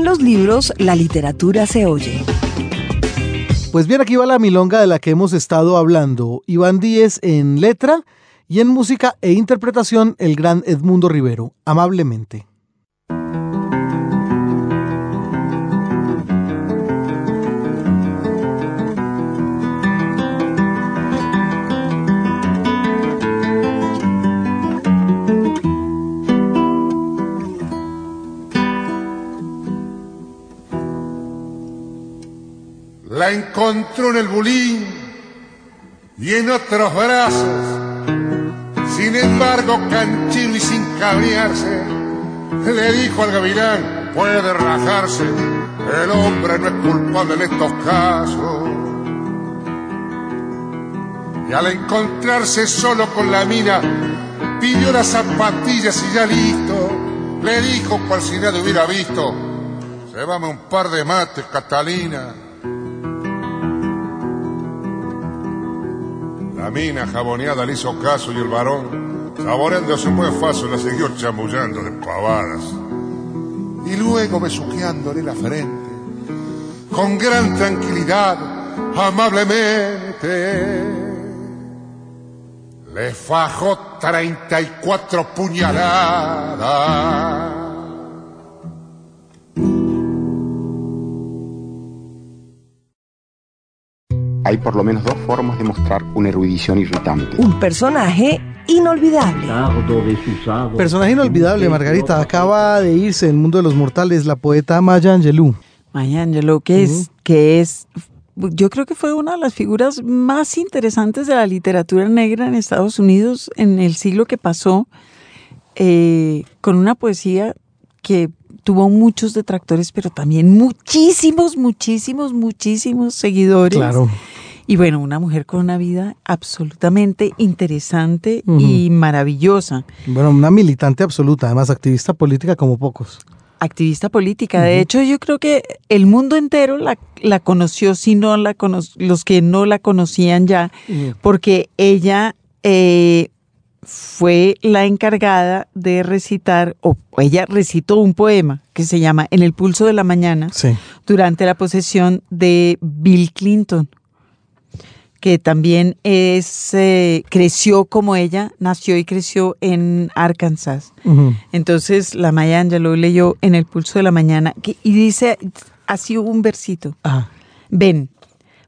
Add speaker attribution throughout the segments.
Speaker 1: en los libros la literatura se oye.
Speaker 2: Pues bien, aquí va la milonga de la que hemos estado hablando. Iván Díez en letra y en música e interpretación el gran Edmundo Rivero, amablemente.
Speaker 3: La encontró en el bulín y en otros brazos. Sin embargo, canchino y sin cabrearse, le dijo al gavilán, puede rajarse, el hombre no es culpable en estos casos. Y al encontrarse solo con la mina, pidió las zapatillas y ya listo, le dijo cual si nadie hubiera visto, se un par de mates, Catalina. La mina jaboneada le hizo caso y el varón, saboreándose muy fácil, la siguió chamullando de pavadas. Y luego besuqueándole la frente, con gran tranquilidad, amablemente, le fajó 34 puñaladas.
Speaker 4: Hay por lo menos dos formas de mostrar una erudición irritante.
Speaker 1: Un personaje inolvidable.
Speaker 2: Personaje inolvidable, Margarita. Acaba de irse del mundo de los mortales la poeta Maya Angelou.
Speaker 5: Maya Angelou, que es, que es, yo creo que fue una de las figuras más interesantes de la literatura negra en Estados Unidos en el siglo que pasó, eh, con una poesía que tuvo muchos detractores, pero también muchísimos, muchísimos, muchísimos seguidores.
Speaker 2: Claro.
Speaker 5: Y bueno, una mujer con una vida absolutamente interesante y maravillosa.
Speaker 2: Bueno, una militante absoluta, además activista política como pocos.
Speaker 5: Activista política. De hecho, yo creo que el mundo entero la, la conoció, si no la cono los que no la conocían ya, porque ella eh, fue la encargada de recitar, o ella recitó un poema que se llama En el pulso de la mañana durante la posesión de Bill Clinton, que también es, eh, creció como ella, nació y creció en Arkansas. Entonces la Maya Angelou leyó En el pulso de la mañana y dice así un versito. Ven,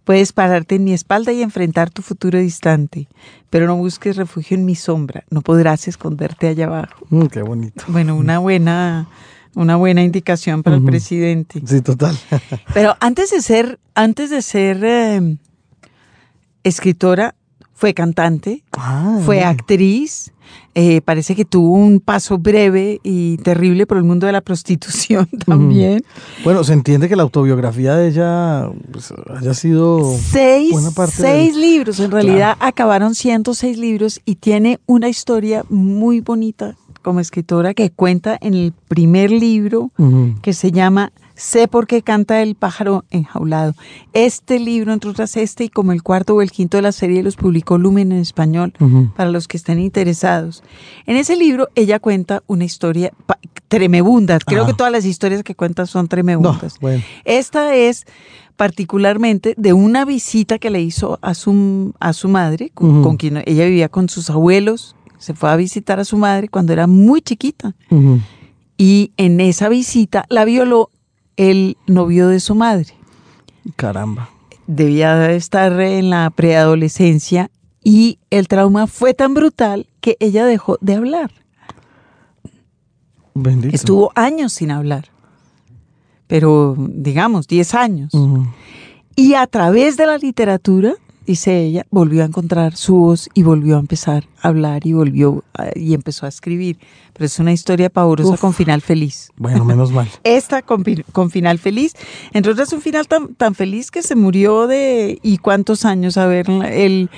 Speaker 5: Puedes pararte en mi espalda y enfrentar tu futuro distante, pero no busques refugio en mi sombra, no podrás esconderte allá abajo.
Speaker 2: Mm, qué bonito.
Speaker 5: Bueno, una buena, una buena indicación para el presidente.
Speaker 2: Sí, total.
Speaker 5: pero antes de ser, antes de ser em, escritora, fue cantante,
Speaker 2: ah,
Speaker 5: fue actriz, eh, parece que tuvo un paso breve y terrible por el mundo de la prostitución también.
Speaker 2: Bueno, se entiende que la autobiografía de ella pues, haya sido
Speaker 5: seis, seis libros, en realidad acabaron siendo seis libros y tiene una historia muy bonita como escritora que cuenta en el primer libro que se llama Sé por qué canta el pájaro enjaulado. Este libro, entre otras este y como el cuarto o el quinto de la serie, los publicó Lumen en español para los que estén interesados. En ese libro ella cuenta una historia tremebunda. Creo que todas las historias que cuenta son tremebundas. Esta es particularmente de una visita que le hizo a su, a su madre, con, quien ella vivía con sus abuelos. Se fue a visitar a su madre cuando era muy chiquita. Y en esa visita la violó el novio de su madre.
Speaker 2: Caramba.
Speaker 5: Debía estar en la preadolescencia y el trauma fue tan brutal que ella dejó de hablar.
Speaker 2: Bendito.
Speaker 5: Estuvo años sin hablar, pero digamos 10 años. Y a través de la literatura dice ella, volvió a encontrar su voz y volvió a empezar a hablar y volvió y empezó a escribir. Pero es una historia pavorosa con final feliz.
Speaker 2: Bueno, menos mal.
Speaker 5: Esta con, final feliz. Entre otras, un final tan, tan feliz que se murió de... ¿Y cuántos años? A ver, él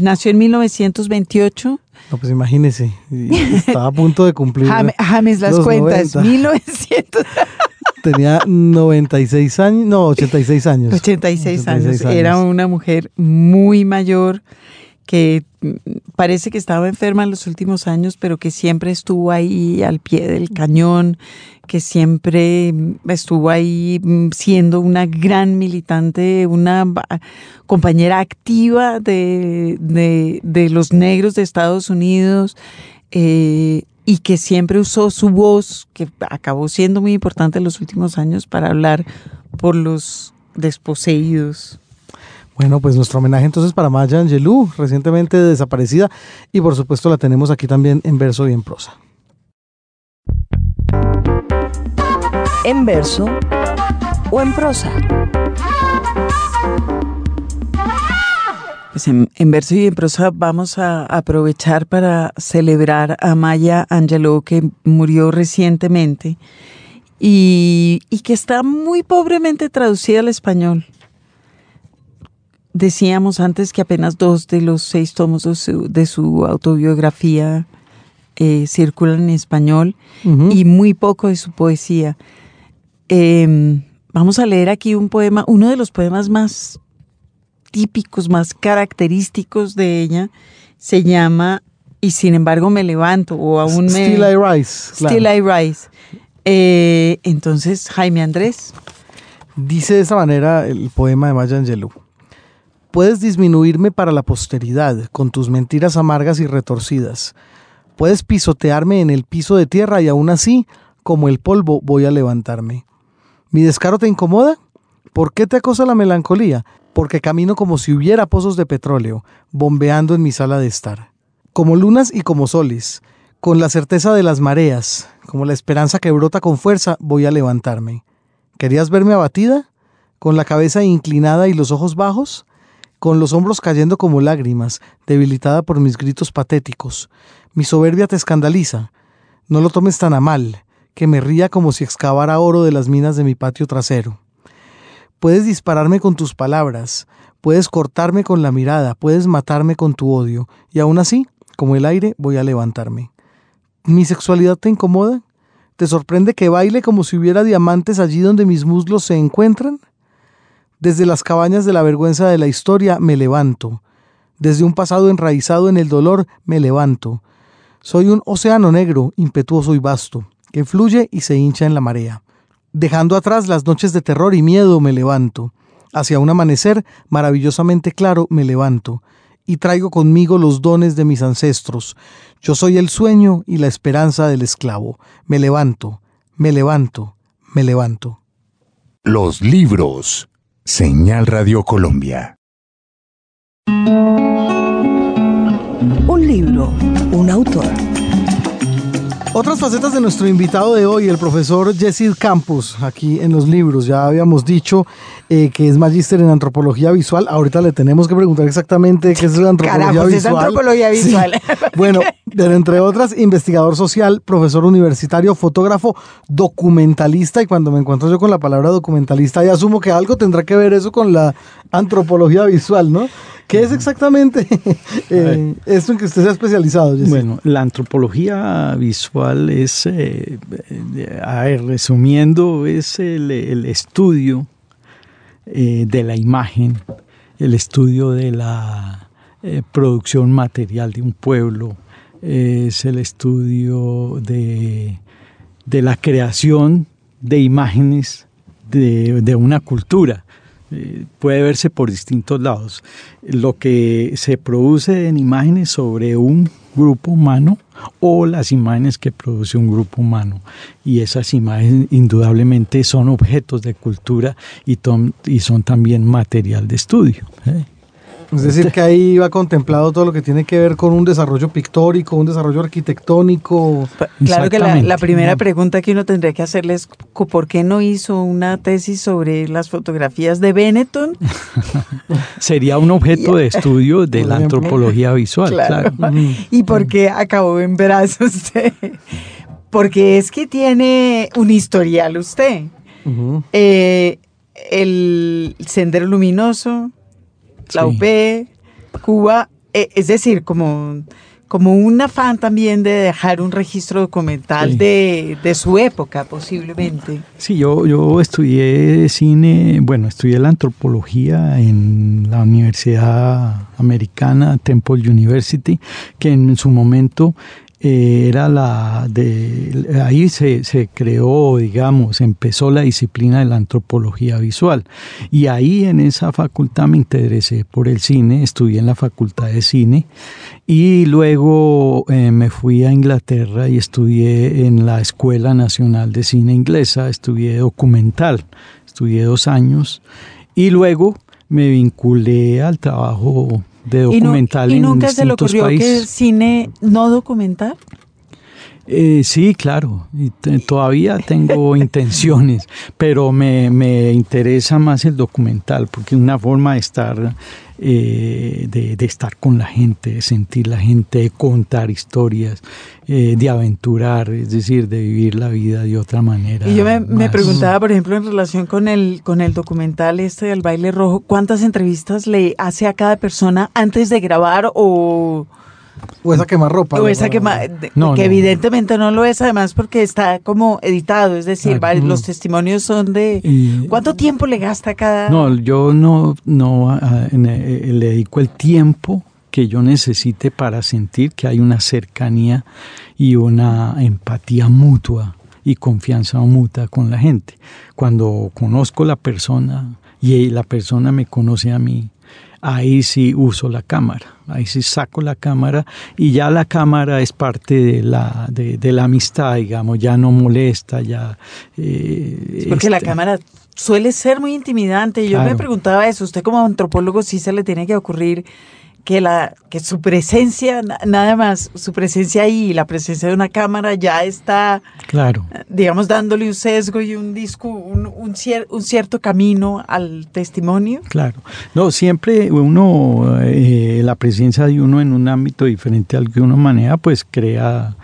Speaker 5: nació en 1928.
Speaker 2: No, pues imagínese, estaba a punto de cumplir.
Speaker 5: James las cuentas, 1900.
Speaker 2: Tenía 96 años, no, 86 años.
Speaker 5: 86, años. Era una mujer muy mayor que mm, parece que estaba enferma en los últimos años, pero que siempre estuvo ahí al pie del cañón, que siempre mm, estuvo ahí mm, siendo una gran militante, una compañera activa de, de, los negros de Estados Unidos. Eh, y que siempre usó su voz, que acabó siendo muy importante en los últimos años, para hablar por los desposeídos.
Speaker 2: Bueno, pues nuestro homenaje entonces para Maya Angelou, recientemente desaparecida, y por supuesto la tenemos aquí también en verso y en prosa.
Speaker 1: En verso o en prosa.
Speaker 5: Pues en, verso y en prosa vamos a aprovechar para celebrar a Maya Angelou que murió recientemente y, y que está muy pobremente traducida al español. Decíamos antes que apenas dos de los seis tomos de su, autobiografía eh, circulan en español y muy poco de su poesía. Em, vamos a leer aquí un poema, uno de los poemas más típicos, más característicos de ella, se llama Y sin embargo me levanto o aún me...
Speaker 2: Still I Rise.
Speaker 5: Still I Rise. Eh, entonces, Jaime Andrés.
Speaker 2: Dice de esa manera el poema de Maya Angelou. Puedes disminuirme para la posteridad con tus mentiras amargas y retorcidas. Puedes pisotearme en el piso de tierra y aún así, como el polvo, voy a levantarme. ¿Mi descaro te incomoda? ¿Por qué te acosa la melancolía? Porque camino como si hubiera pozos de petróleo, bombeando en mi sala de estar. Como lunas y como soles, con la certeza de las mareas, como la esperanza que brota con fuerza, voy a levantarme. ¿Querías verme abatida? ¿Con la cabeza inclinada y los ojos bajos? Con los hombros cayendo como lágrimas, debilitada por mis gritos patéticos. Mi soberbia te escandaliza. No lo tomes tan a mal, que me ría como si excavara oro de las minas de mi patio trasero. Puedes dispararme con tus palabras, puedes cortarme con la mirada, puedes matarme con tu odio, y aún así, como el aire, voy a levantarme. ¿Mi sexualidad te incomoda? ¿Te sorprende que baile como si hubiera diamantes allí donde mis muslos se encuentran? Desde las cabañas de la vergüenza de la historia me levanto. Desde un pasado enraizado en el dolor me levanto. Soy un océano negro, impetuoso y vasto, que fluye y se hincha en la marea. Dejando atrás las noches de terror y miedo me levanto. Hacia un amanecer maravillosamente claro me levanto. Y traigo conmigo los dones de mis ancestros. Yo soy el sueño y la esperanza del esclavo. Me levanto, me levanto, me levanto.
Speaker 6: Los libros. Señal Radio Colombia.
Speaker 1: Un libro, un autor.
Speaker 2: Otras facetas de nuestro invitado de hoy, el profesor Jesse Campos, aquí en los libros. Ya habíamos dicho eh, que es magíster en antropología visual. Ahorita le tenemos que preguntar exactamente qué es la antropología visual.
Speaker 5: Es antropología visual.
Speaker 2: Bueno, entre otras, investigador social, profesor universitario, fotógrafo, documentalista. Y cuando me encuentro yo con la palabra documentalista, ya asumo que algo tendrá que ver eso con la antropología visual, ¿no? ¿Qué es exactamente eh, esto en que usted se ha especializado?
Speaker 7: Bueno, la antropología visual es, eh, eh, resumiendo, es el, estudio de la imagen, el estudio de la producción material de un pueblo, es el estudio de, la creación de imágenes de, una cultura. Eh, puede verse por distintos lados. Lo que se produce en imágenes sobre un grupo humano o las imágenes que produce un grupo humano. Y esas imágenes indudablemente son objetos de cultura y, son también material de estudio. ¿eh?
Speaker 2: Es decir, que ahí va contemplado todo lo que tiene que ver con un desarrollo pictórico, un desarrollo arquitectónico.
Speaker 5: Claro que la, primera pregunta que uno tendría que hacerle es ¿por qué no hizo una tesis sobre las fotografías de Benetton?
Speaker 7: Sería un objeto de estudio de la antropología visual, claro.
Speaker 5: ¿Y por qué acabó en brazos usted? Porque es que tiene un historial usted. Eh, el Sendero Luminoso, la UP, Cuba, eh, es decir, como como un afán también de dejar un registro documental de, de, su época, posiblemente.
Speaker 7: Sí, yo, yo estudié cine, bueno, estudié la antropología en la Universidad Americana, Temple University, que en su momento eh, era la de ahí se, se, creó digamos empezó la disciplina de la antropología visual. Y ahí en esa facultad me interesé por el cine estudié en la facultad de cine y luego eh, me fui a Inglaterra y estudié en la escuela nacional de cine inglesa estudié documental estudié dos años y luego me vinculé al trabajo de documental
Speaker 5: ¿Y, nunca se le ocurrió que cine no documental?
Speaker 7: Eh, sí, claro, y todavía tengo intenciones, pero me, me, interesa más el documental porque es una forma de estar, eh, de, de, estar con la gente, de sentir la gente, de contar historias, eh, de aventurar, es decir, de vivir la vida de otra manera.
Speaker 5: Y yo me, me, preguntaba, por ejemplo, en relación con el, con el documental este del baile rojo, ¿cuántas entrevistas le hace a cada persona antes de grabar o
Speaker 2: o esa quemarropa.
Speaker 5: O esa quema, no, que evidentemente no lo es, además porque está como editado, es decir, los testimonios son de... ¿Cuánto tiempo le gasta cada...?
Speaker 7: No, yo no, no eh, le dedico el tiempo que yo necesite para sentir que hay una cercanía y una empatía mutua y confianza mutua con la gente. Cuando conozco la persona y la persona me conoce a mí, ahí sí uso la cámara, ahí sí saco la cámara y ya la cámara es parte de la, de, la amistad, digamos, ya no molesta, ya...
Speaker 5: Eh, porque la este cámara suele ser muy intimidante. Yo me preguntaba eso, usted como antropólogo sí se le tiene que ocurrir que, la, que su presencia, nada más, su presencia ahí, la presencia de una cámara ya está,
Speaker 7: claro.
Speaker 5: digamos, dándole un sesgo y un, disco, un, un, un cierto camino al testimonio.
Speaker 7: Claro. No, siempre uno, eh, la presencia de uno en un ámbito diferente al que uno maneja, pues crea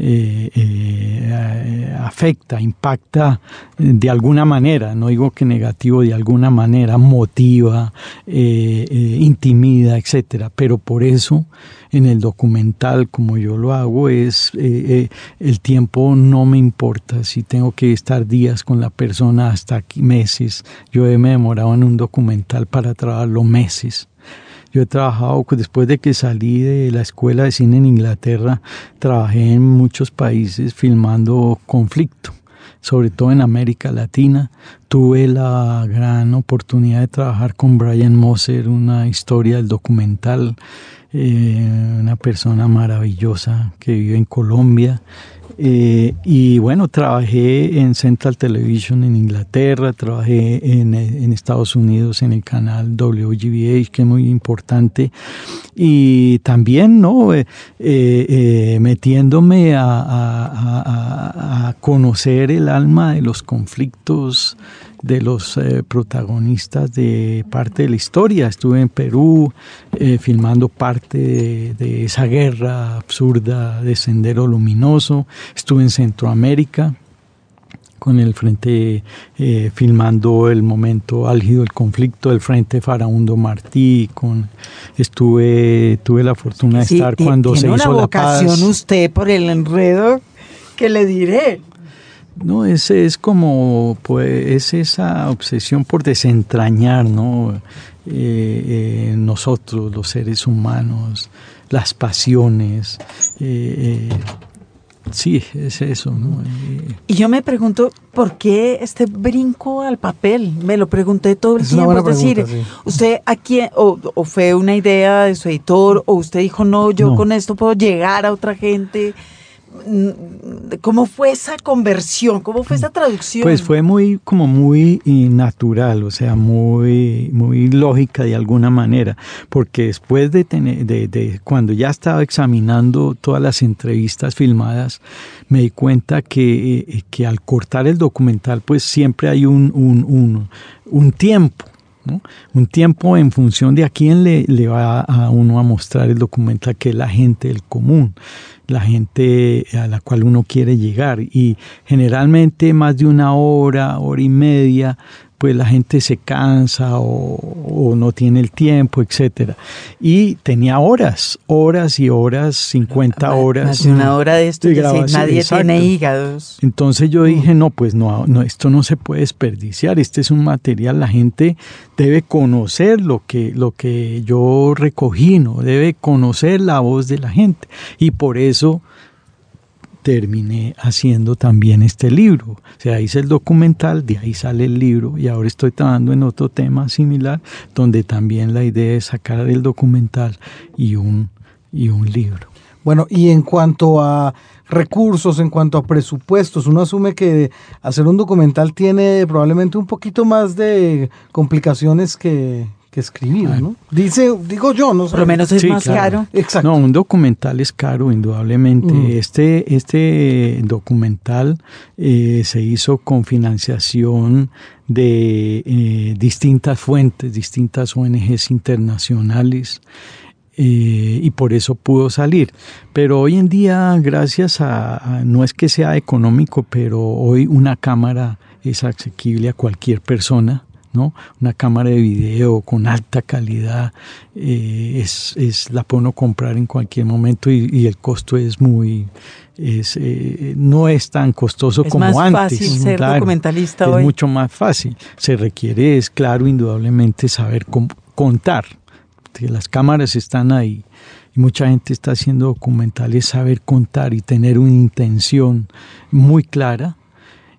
Speaker 7: eh, eh, afecta, impacta de alguna manera, no digo que negativo, de alguna manera, motiva, eh, intimida, etcétera. Pero por eso en el documental, como yo lo hago, es el tiempo no me importa. Si tengo que estar días con la persona hasta aquí, meses, yo me demorado en un documental para trabajarlo meses yo he trabajado, después de que salí de la escuela de cine en Inglaterra, trabajé en muchos países filmando conflicto, sobre todo en América Latina. Tuve la gran oportunidad de trabajar con Brian Moser, una historia del documental, eh, una persona maravillosa que vive en Colombia. Eh, y bueno, trabajé en Central Television en Inglaterra, trabajé en, Estados Unidos en el canal WGBH, que es muy importante. Y también, ¿no? Eh, metiéndome a, conocer el alma de los conflictos de los eh, protagonistas de parte de la historia. Estuve en Perú eh, filmando parte de, esa guerra absurda de Sendero Luminoso. Estuve en Centroamérica con el frente eh, filmando el momento álgido del conflicto del frente Faraundo Martí con estuve tuve la fortuna de estar cuando se hizo la paz
Speaker 5: usted por el enredo que le diré
Speaker 7: no, ese es como, pues, es esa obsesión por desentrañar, ¿no? Eh, eh, nosotros, los seres humanos, las pasiones. Eh, sí, es eso, ¿no?
Speaker 5: y yo me pregunto, ¿por qué este brinco al papel? Me lo pregunté todo el tiempo. Es decir, ¿usted aquí, o, o, fue una idea de su editor, o usted dijo, no, yo con esto puedo llegar a otra gente? ¿Cómo fue esa conversión? ¿Cómo fue esa traducción?
Speaker 7: Pues fue muy, como muy natural, o sea, muy, muy lógica de alguna manera, porque después de, tener, de, cuando ya estaba examinando todas las entrevistas filmadas, me di cuenta que, eh, que al cortar el documental, pues siempre hay un, un, un, un tiempo un tiempo en función de a quién le, va a uno a mostrar el documental, que es la gente del común, la gente a la cual uno quiere llegar. Y generalmente más de una hora, hora y media, pues la gente se cansa o, no tiene el tiempo, etcétera. Y tenía horas, horas y horas, 50 horas.
Speaker 5: Más de una hora de esto, nadie tiene hígados.
Speaker 7: Entonces yo dije, no, pues no, no, esto no se puede desperdiciar, este es un material, la gente debe conocer lo que, lo que yo recogí, ¿no? Debe conocer la voz de la gente. Y por eso terminé haciendo también este libro. O sea, hice el documental, de ahí sale el libro y ahora estoy trabajando en otro tema similar donde también la idea es sacar el documental y un, y un libro.
Speaker 2: Bueno, y en cuanto a recursos, en cuanto a presupuestos, uno asume que hacer un documental tiene probablemente un poquito más de complicaciones que, que escribir, ¿no? Dice, digo yo, no sé.
Speaker 5: Por lo menos es más caro.
Speaker 7: Exacto. No, un documental es caro, indudablemente. Mm. Este, este documental eh, se hizo con financiación de eh, distintas fuentes, distintas ONGs internacionales. Eh, y por eso pudo salir. Pero hoy en día, gracias a, no es que sea económico, pero hoy una cámara es asequible a cualquier persona una cámara de video con alta calidad eh, es, la puedo comprar en cualquier momento y, el costo es muy es, eh, no es tan costoso como
Speaker 5: antes.
Speaker 7: Es
Speaker 5: más fácil ser documentalista
Speaker 7: es mucho más fácil. Se requiere, es claro, indudablemente saber contar. Que las cámaras están ahí y mucha gente está haciendo documentales, saber contar y tener una intención muy clara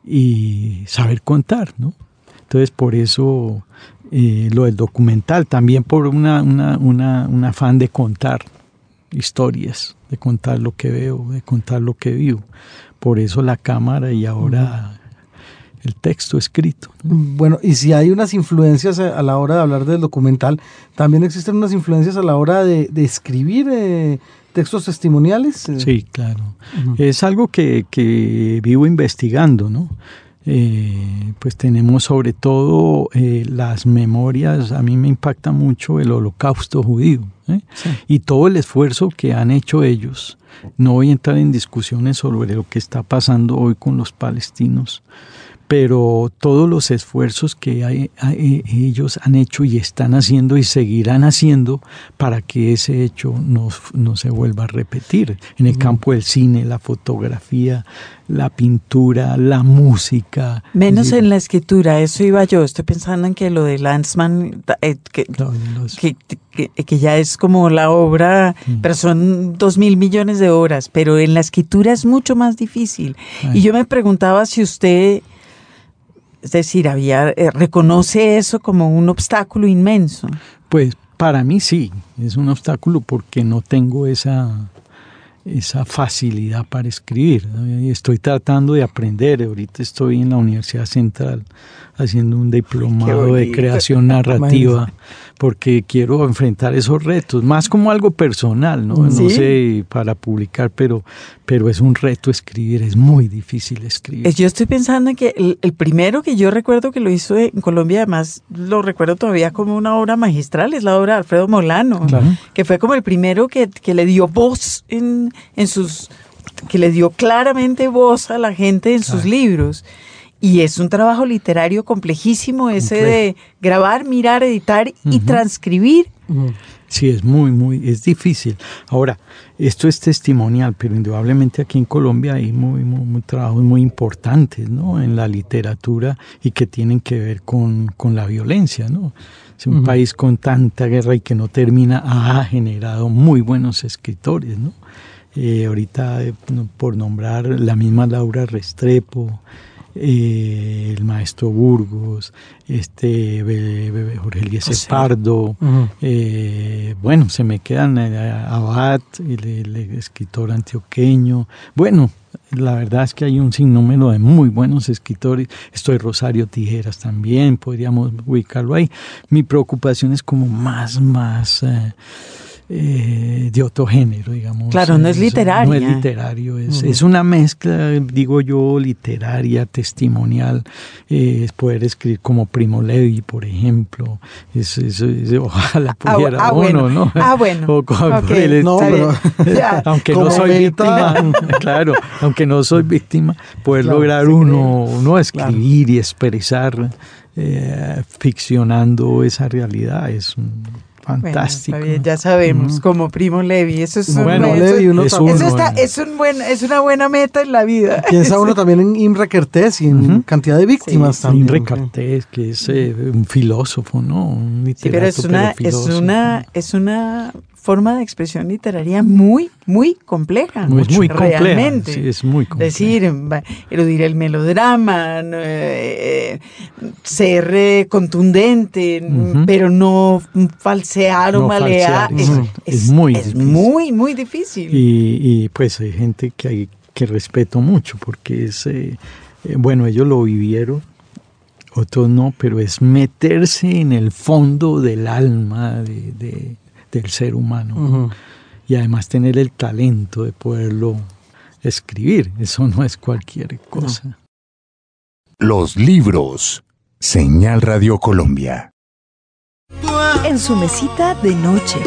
Speaker 7: y saber contar, ¿no? Entonces, por eso eh, lo del documental, también por una, una, una, un afán de contar historias, de contar lo que veo, de contar lo que vivo. Por eso la cámara y ahora el texto escrito.
Speaker 2: Bueno, y si hay unas influencias a la hora de hablar del documental, también existen unas influencias a la hora de, escribir eh, textos testimoniales.
Speaker 7: Sí, claro. Es algo que, que vivo investigando, ¿no? Eh, pues tenemos sobre todo eh, las memorias, a mí me impacta mucho el holocausto judío ¿eh? y todo el esfuerzo que han hecho ellos. No voy a entrar en discusiones sobre lo que está pasando hoy con los palestinos, pero todos los esfuerzos que ellos han hecho y están haciendo y seguirán haciendo para que ese hecho no, no se vuelva a repetir en el campo del cine, la fotografía, la pintura, la música.
Speaker 5: Menos en la escritura, eso iba yo. Estoy pensando en que lo de Lanzmann, eh, que, que, ya es como la obra, mm. pero son dos mil millones de horas, pero en la escritura es mucho más difícil. Y yo me preguntaba si usted es decir, había, eh, reconoce eso como un obstáculo inmenso.
Speaker 7: Pues para mí sí, es un obstáculo porque no tengo esa, esa facilidad para escribir. Estoy tratando de aprender. Ahorita estoy en la Universidad Central haciendo un diplomado de creación narrativa porque quiero enfrentar esos retos, más como algo personal, ¿no? No sé para publicar, pero, pero es un reto escribir, es muy difícil escribir.
Speaker 5: Yo estoy pensando en que el, primero que yo recuerdo que lo hizo en Colombia, además lo recuerdo todavía como una obra magistral, es la obra de Alfredo Molano, que fue como el primero que, que le dio voz en, en sus que le dio claramente voz a la gente en sus libros. Y es un trabajo literario complejísimo ese de grabar, mirar, editar y transcribir.
Speaker 7: Sí, es muy, muy, es difícil. Ahora, esto es testimonial, pero indudablemente aquí en Colombia hay muy, muy, trabajos muy importantes, ¿no? En la literatura y que tienen que ver con, la violencia, ¿no? Es un país con tanta guerra y que no termina, ha generado muy buenos escritores, ¿no? Eh, ahorita, eh, por nombrar la misma Laura Restrepo, eh, el maestro Burgos, este Jorge Eliezer Pardo, eh, bueno, se me quedan eh, Abad, el, escritor antioqueño, bueno, la verdad es que hay un sinnúmero de muy buenos escritores. Estoy Rosario Tijeras también, podríamos ubicarlo ahí. Mi preocupación es como más, más eh, de otro género, digamos.
Speaker 5: Claro, no es literaria.
Speaker 7: No es literario, es, es una mezcla, digo yo, literaria, testimonial. Eh, es poder escribir como Primo Levi, por ejemplo. Es, es- es- ojalá
Speaker 5: Ah,
Speaker 7: pudiera
Speaker 5: ah,
Speaker 7: uno,
Speaker 5: bueno.
Speaker 7: ¿no?
Speaker 5: Ah, bueno.
Speaker 7: O como
Speaker 5: Ok,
Speaker 7: el
Speaker 2: No,
Speaker 7: estilo-
Speaker 2: pero-
Speaker 5: Ya.
Speaker 7: aunque no soy víctima, claro, aunque no soy víctima, poder
Speaker 2: Claro,
Speaker 7: lograr uno, uno escribir y expresar eh, ficcionando esa realidad es mm, fantástico.
Speaker 5: Bueno, ya sabemos, como Primo Levi, eso es un
Speaker 7: Bueno,
Speaker 2: Levi, uno
Speaker 7: es
Speaker 5: eso está- es, un buen, es una buena meta en la vida.
Speaker 2: Piensa uno también en Imre Kertész y en cantidad de víctimas
Speaker 5: Sí,
Speaker 2: también.
Speaker 7: Imre Cortés, que es eh, un filósofo, ¿no? Un
Speaker 5: Sí,
Speaker 7: literato,
Speaker 5: pero es una, es
Speaker 7: filósofo.
Speaker 5: una, es una forma de expresión literaria muy, muy compleja.
Speaker 7: Muy- compleja,
Speaker 5: realmente.
Speaker 7: sí, es muy compleja.
Speaker 5: Decir, eludir el melodrama, eh, eh, ser eh, contundente, pero no falsear o malear.
Speaker 7: falsear,
Speaker 5: Es,
Speaker 7: exacto.
Speaker 5: es-
Speaker 7: Es muy
Speaker 5: es
Speaker 7: difícil.
Speaker 5: muy, muy difícil.
Speaker 7: Y, y, pues hay gente que, hay, que respeto mucho porque es, eh, bueno, ellos lo vivieron, otros no, pero es meterse en el fondo del alma de- de- del ser humano y además tener el talento de poderlo escribir. Eso no es cualquier cosa.
Speaker 6: Los libros. Señal Radio Colombia.
Speaker 1: En su mesita de noche.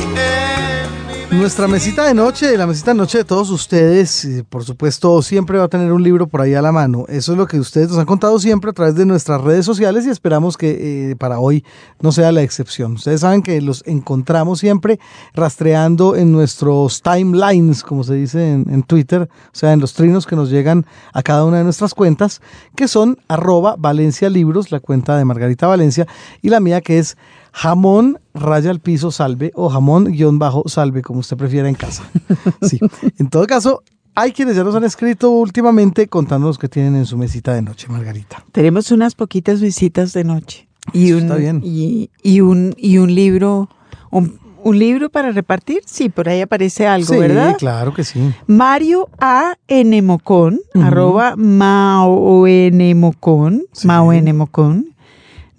Speaker 2: Nuestra mesita de noche, la mesita de noche de todos ustedes, eh, por supuesto, siempre va a tener un libro por ahí a la mano. Eso es lo que ustedes nos han contado siempre a través de nuestras redes sociales y esperamos que eh, para hoy no sea la excepción. Ustedes saben que los encontramos siempre rastreando en nuestros timelines, como se dice en, en Twitter, o sea, en los trinos que nos llegan a cada una de nuestras cuentas, que son arroba Valencia Libros, la cuenta de Margarita Valencia, y la mía que es jamón raya al piso salve o jamón guion bajo salve, como usted prefiera en casa. Sí. En todo caso, hay quienes ya nos han escrito últimamente contándonos que tienen en su mesita de noche, Margarita.
Speaker 5: Tenemos unas poquitas visitas de noche. Y un,
Speaker 2: está bien.
Speaker 5: Y, y un, y un libro, un, un libro para repartir. Sí, por ahí aparece algo,
Speaker 2: sí,
Speaker 5: ¿verdad?
Speaker 2: claro que sí.
Speaker 5: Mario A. N. Mocón, arroba Mao N. Mocón,
Speaker 2: Sí.
Speaker 5: Mao N. Mocón,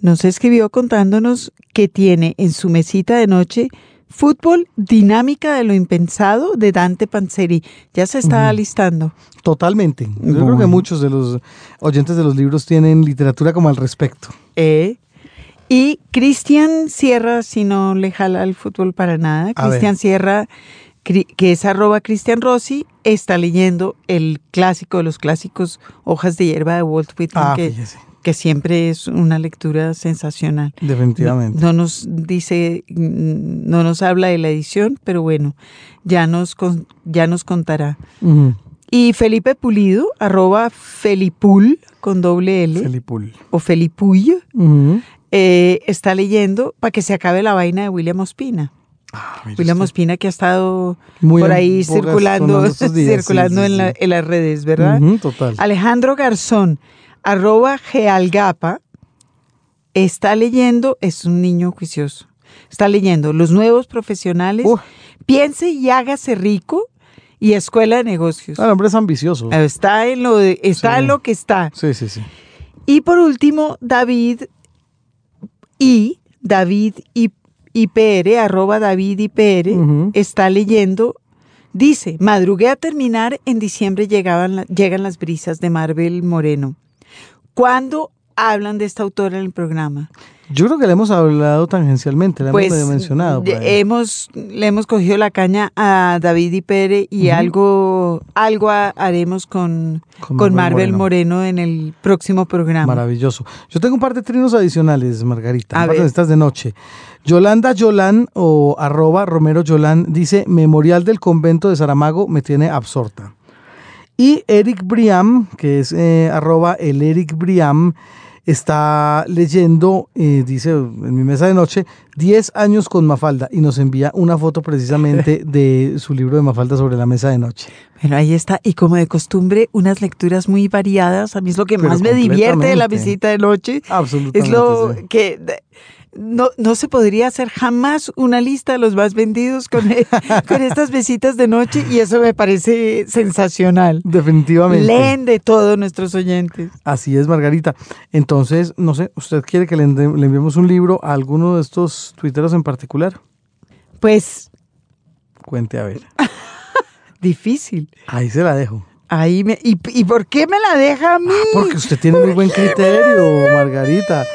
Speaker 5: nos escribió contándonos que tiene en su mesita de noche Fútbol, dinámica de lo impensado de Dante Panzeri. Ya se está
Speaker 2: Ujú.
Speaker 5: alistando.
Speaker 2: Totalmente. Yo creo que muchos de los oyentes de los libros tienen literatura como al respecto.
Speaker 5: Eh, y Cristian Sierra, si no le jala el fútbol para nada. Cristian Sierra, que es arroba Cristian Rossi, está leyendo el clásico de los clásicos, Hojas de hierba de Walt Whitman,
Speaker 2: Ah,
Speaker 5: que,
Speaker 2: fíjese.
Speaker 5: Que siempre es una lectura sensacional.
Speaker 2: Definitivamente.
Speaker 5: No nos dice, no nos habla de la edición, pero bueno, ya nos, ya nos contará. Y Felipe Pulido, arroba Felipul con doble L,
Speaker 2: Felipul.
Speaker 5: o Felipuy, eh, está leyendo para que se acabe la vaina de William Ospina.
Speaker 2: Ah,
Speaker 5: William
Speaker 2: usted.
Speaker 5: Ospina que ha estado
Speaker 2: Muy
Speaker 5: por ahí circulando,
Speaker 2: días,
Speaker 5: circulando
Speaker 2: sí,
Speaker 5: en, la-
Speaker 2: sí.
Speaker 5: en las redes, ¿verdad?
Speaker 2: Total.
Speaker 5: Alejandro Garzón, arroba Gealgapa, está leyendo, es un niño juicioso, está leyendo Los Nuevos Profesionales. Piense y hágase rico y Escuela de Negocios.
Speaker 2: Ah, el hombre es ambicioso.
Speaker 5: Está en lo de- está
Speaker 2: Sí.
Speaker 5: en lo que está.
Speaker 2: Sí, sí, sí.
Speaker 5: Y por último, David y David y IPR, arroba David IPR,
Speaker 2: Ujú.
Speaker 5: está leyendo, dice, madrugué a terminar, en diciembre llegaban llegan las brisas de Marvel Moreno. ¿Cuándo hablan de esta autora en el programa?
Speaker 2: Yo creo que le hemos hablado tangencialmente, le hemos medio mencionado.
Speaker 5: hemos, le hemos cogido la caña a David y
Speaker 2: Ujú.
Speaker 5: algo, algo ha- haremos con,
Speaker 2: Con
Speaker 5: con,
Speaker 2: Marvel
Speaker 5: Marvel Moreno. en el próximo programa.
Speaker 2: Maravilloso. Yo tengo un par de trinos adicionales, Margarita.
Speaker 5: A
Speaker 2: un par de
Speaker 5: ver.
Speaker 2: estas de noche. Yolanda Yolán o arroba Romero Yolán dice, Memorial del Convento de Saramago me tiene absorta. Y Eric Briam, que es eh, arroba el Eric Briam, está leyendo, eh, dice en mi mesa de noche, 10 años con Mafalda y nos envía una foto precisamente de su libro de Mafalda sobre la mesa de noche.
Speaker 5: Pero ahí está, y como de costumbre, unas lecturas muy variadas. A mí es lo que
Speaker 2: Pero
Speaker 5: más me divierte de la visita de noche.
Speaker 2: Absolutamente.
Speaker 5: Es lo
Speaker 2: sí.
Speaker 5: que no, no se podría hacer jamás una lista de los más vendidos con, con estas visitas de noche y eso me parece sensacional.
Speaker 2: Definitivamente.
Speaker 5: Leen de todo nuestros oyentes.
Speaker 2: Así es, Margarita. Entonces, no sé, ¿usted quiere que le, le enviemos un libro a alguno de estos tuiteros en particular?
Speaker 5: Pues
Speaker 2: Cuente a ver.
Speaker 5: Difícil.
Speaker 2: Ahí se la dejo.
Speaker 5: Ahí me, ¿y, ¿Y por qué me la deja a mí?
Speaker 2: Ah, porque usted tiene muy buen criterio, Margarita.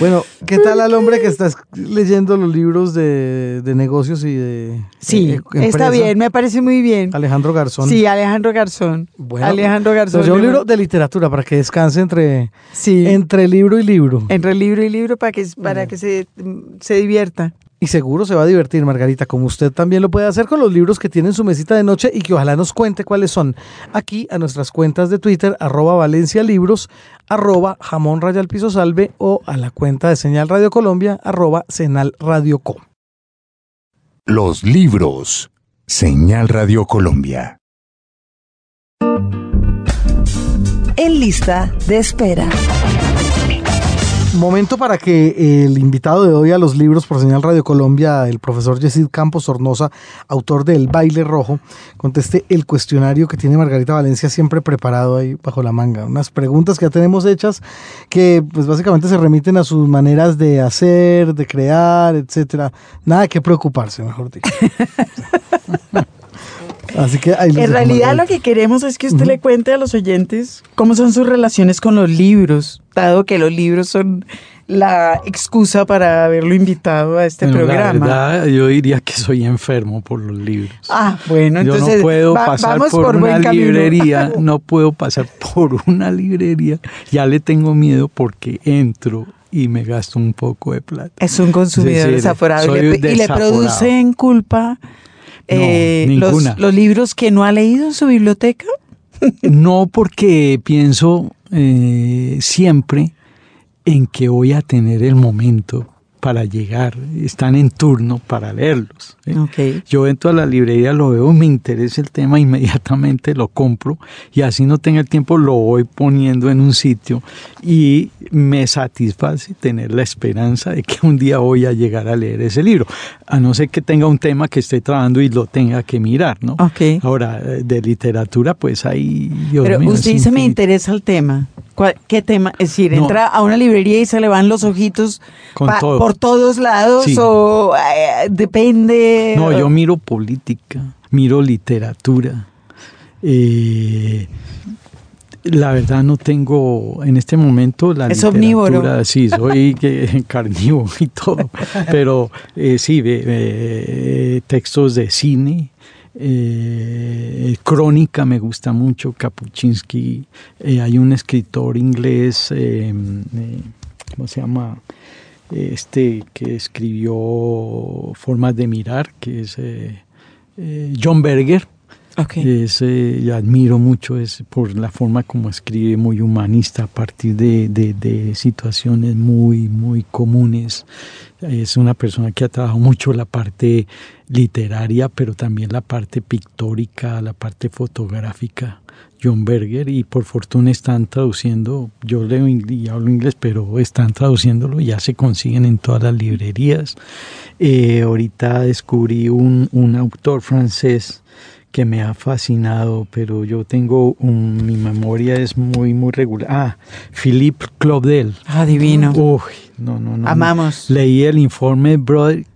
Speaker 2: Bueno, ¿qué tal al hombre que está leyendo los libros de, de negocios y de...
Speaker 5: Sí,
Speaker 2: eh,
Speaker 5: está bien, me parece muy bien.
Speaker 2: Alejandro Garzón.
Speaker 5: Sí, Alejandro Garzón.
Speaker 2: Bueno,
Speaker 5: Alejandro Garzón.
Speaker 2: Entonces, yo un libro de literatura para que descanse entre,
Speaker 5: Sí.
Speaker 2: entre libro y libro.
Speaker 5: Entre libro y libro para que, para que se, se divierta.
Speaker 2: Y seguro se va a divertir, Margarita, como usted también lo puede hacer con los libros que tiene en su mesita de noche y que ojalá nos cuente cuáles son. Aquí a nuestras cuentas de Twitter, arroba Valencia Libros, arroba Jamón Raya al Piso Salve o a la cuenta de Señal Radio Colombia, arroba Senal Radio Co.
Speaker 6: Los libros. Señal Radio Colombia.
Speaker 1: En lista de espera.
Speaker 2: Momento para que el invitado de hoy a los libros por Señal Radio Colombia, el profesor Yesid Campos Sornosa, autor de El Baile Rojo, conteste el cuestionario que tiene Margarita Valencia siempre preparado ahí bajo la manga. Unas preguntas que ya tenemos hechas que pues básicamente se remiten a sus maneras de hacer, de crear, etcétera. Nada que preocuparse, mejor dicho. Así que ahí les
Speaker 5: En realidad lo que queremos es que usted le cuente a los oyentes cómo son sus relaciones con los libros, dado que los libros son la excusa para haberlo invitado a este
Speaker 7: Bueno,
Speaker 5: programa.
Speaker 7: La verdad, yo diría que soy enfermo por los libros.
Speaker 5: Ah, bueno,
Speaker 7: Yo
Speaker 5: entonces
Speaker 7: no puedo
Speaker 5: va-
Speaker 7: pasar
Speaker 5: vamos
Speaker 7: por, una librería, no puedo pasar por una librería. Ya le tengo miedo porque entro y me gasto un poco de plata.
Speaker 5: Es un consumidor
Speaker 7: Es decir,
Speaker 5: desaforado y le, y le
Speaker 7: desaforado.
Speaker 5: produce en culpa eh, los, los libros que no ha leído en su biblioteca.
Speaker 7: No porque pienso eh, siempre en que voy a tener el momento para llegar, están en turno para leerlos. Yo entro a la librería, lo veo, me interesa el tema, inmediatamente lo compro y así no tenga el tiempo, lo voy poniendo en un sitio y me satisface tener la esperanza de que un día voy a llegar a leer ese libro, a no ser que tenga un tema que esté trabajando y lo tenga que mirar, ¿no? Ahora, eh, de literatura, pues ahí... Dios
Speaker 5: Pero
Speaker 7: mío,
Speaker 5: usted dice me interesa el tema. ¿Cuál- ¿Qué tema? Es decir,
Speaker 7: No.
Speaker 5: entra a una librería y se le van los ojitos
Speaker 7: Con
Speaker 5: pa-
Speaker 7: todo.
Speaker 5: por todos lados
Speaker 7: Sí.
Speaker 5: o eh, depende.
Speaker 7: No, yo miro política, miro literatura. Eh, la verdad no tengo en este momento la
Speaker 5: Es
Speaker 7: literatura.
Speaker 5: omnívoro.
Speaker 7: Sí, soy carnívoro y todo. Pero eh, sí, ve, textos de cine. Eh, crónica me gusta mucho, Kapuczynski. Eh, hay un escritor inglés, eh, ¿cómo se llama? este que escribió Formas de Mirar, que es John Berger.
Speaker 5: Ok.
Speaker 7: Es, eh, y admiro mucho es por la forma como escribe, muy humanista, a partir de, de- de situaciones muy, muy comunes. Es una persona que ha trabajado mucho la parte literaria, pero también la parte pictórica, la parte fotográfica. John Berger y por fortuna están traduciendo, yo leo y hablo inglés, pero están traduciéndolo, ya se consiguen en todas las librerías. Eh, ahorita descubrí un, un autor francés que me ha fascinado, pero yo tengo un, mi memoria es muy, muy regular. Ah, Philippe Claudel.
Speaker 5: Ah, divino.
Speaker 7: Uy, no, no, no.
Speaker 5: Amamos.
Speaker 7: Leí el informe Brother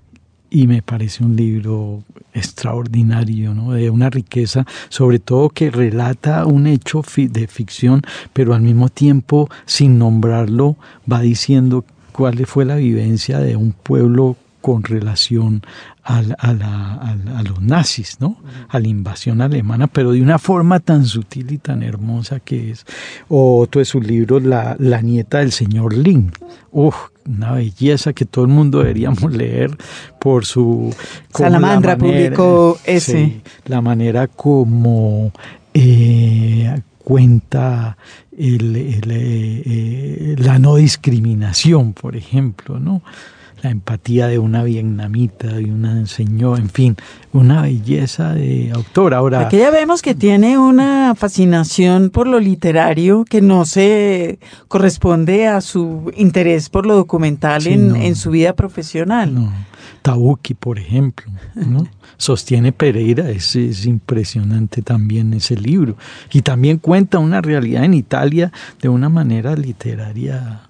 Speaker 7: y me parece un libro extraordinario, ¿no? De una riqueza, sobre todo que relata un hecho fi- de ficción, pero al mismo tiempo, sin nombrarlo, va diciendo cuál fue la vivencia de un pueblo con relación al- a, la- al- a los nazis, ¿no? A la invasión alemana, pero de una forma tan sutil y tan hermosa que es. O otro de sus libros, La, la nieta del señor Lin. Uf, una belleza que todo el mundo deberíamos leer por su...
Speaker 5: Salamandra publicó ese.
Speaker 7: sí, la manera como eh, cuenta el- el, eh, eh, la no discriminación, por ejemplo, ¿no? La empatía de una vietnamita, de una señora, en fin, una belleza de autor. Ahora,
Speaker 5: Aquí ya vemos que tiene una fascinación por lo literario que no se corresponde a su interés por lo documental
Speaker 7: Sí,
Speaker 5: en,
Speaker 7: no.
Speaker 5: en su vida profesional.
Speaker 7: No. Tabuki, por ejemplo, ¿no? Sostiene Pereira, es, es impresionante también ese libro. Y también cuenta una realidad en Italia de una manera literaria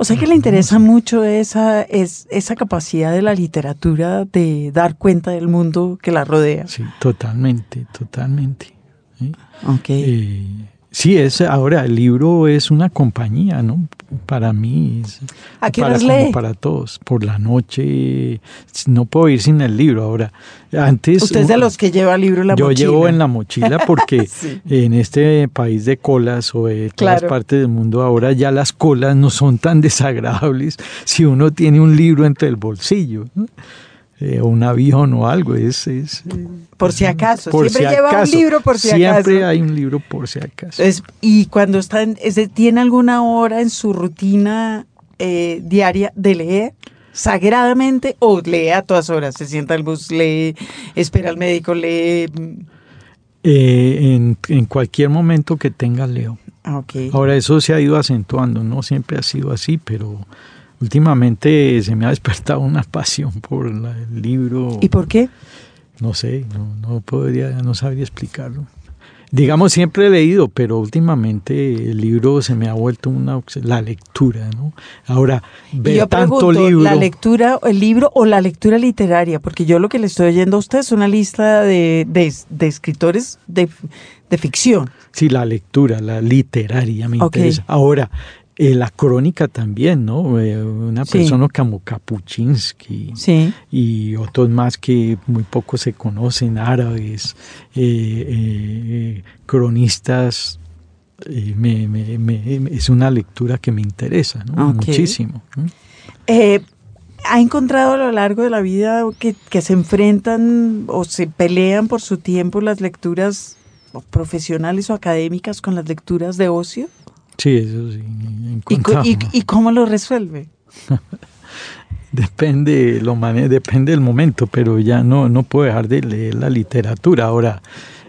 Speaker 5: O sea que le interesa mucho esa, es, esa capacidad de la literatura de dar cuenta del mundo que la rodea.
Speaker 7: Sí, totalmente, totalmente. ¿sí?
Speaker 5: Ok.
Speaker 7: Eh, sí, es, ahora el libro es una compañía, ¿no? Para mí, es,
Speaker 5: ¿A qué
Speaker 7: para, como todos. Por la noche, no puedo ir sin el libro. Ahora, antes...
Speaker 5: Usted es de los que lleva el libro en la
Speaker 7: yo
Speaker 5: mochila.
Speaker 7: llevo en la mochila porque
Speaker 5: Sí.
Speaker 7: en este país de colas o de todas
Speaker 5: Claro.
Speaker 7: partes del mundo ahora ya las colas no son tan desagradables si uno tiene un libro entre el bolsillo ¿no? Eh, o un avión o algo es, es, eh,
Speaker 5: Por si acaso.
Speaker 7: por
Speaker 5: Siempre
Speaker 7: si
Speaker 5: lleva
Speaker 7: acaso.
Speaker 5: un libro por si
Speaker 7: siempre
Speaker 5: acaso.
Speaker 7: hay un libro por si acaso
Speaker 5: y cuando está, en- es de- ¿tiene alguna hora en su rutina eh, diaria de leer? sagradamente o lee a todas horas, se sienta al bus, lee, espera al médico, lee.
Speaker 7: Eh, en, en cualquier momento que tenga leo
Speaker 5: ah.
Speaker 7: Ahora eso se ha ido acentuando, no siempre ha sido así, pero últimamente se me ha despertado una pasión por la- el libro.
Speaker 5: ¿Y por qué?
Speaker 7: No sé, no, no podría, no sabría explicarlo. Digamos, siempre he leído, pero últimamente el libro se me ha vuelto una la lectura, ¿no? Ahora, ver
Speaker 5: yo
Speaker 7: tanto
Speaker 5: pregunto,
Speaker 7: libro.
Speaker 5: ¿la lectura, el libro o la lectura literaria? Porque yo lo que le estoy oyendo a usted es una lista de, de- de escritores de, de ficción.
Speaker 7: Sí, la lectura, la literaria me interesa. Ahora, eh, la crónica también, ¿no? Eh, una
Speaker 5: Sí.
Speaker 7: persona como Kapuczynski.
Speaker 5: Sí.
Speaker 7: y otros más que muy poco se conocen, árabes, eh, eh, cronistas. me- me- me- es una lectura que me interesa muchísimo.
Speaker 5: ¿Ha encontrado a lo largo de la vida que, que se enfrentan o se pelean por su tiempo las lecturas o profesionales o académicas con las lecturas de ocio?
Speaker 7: Sí, eso sí.
Speaker 5: ¿Y, y- y cómo lo resuelve?
Speaker 7: Depende, lo mane- depende del momento, pero ya no, no puedo dejar de leer la literatura. Ahora,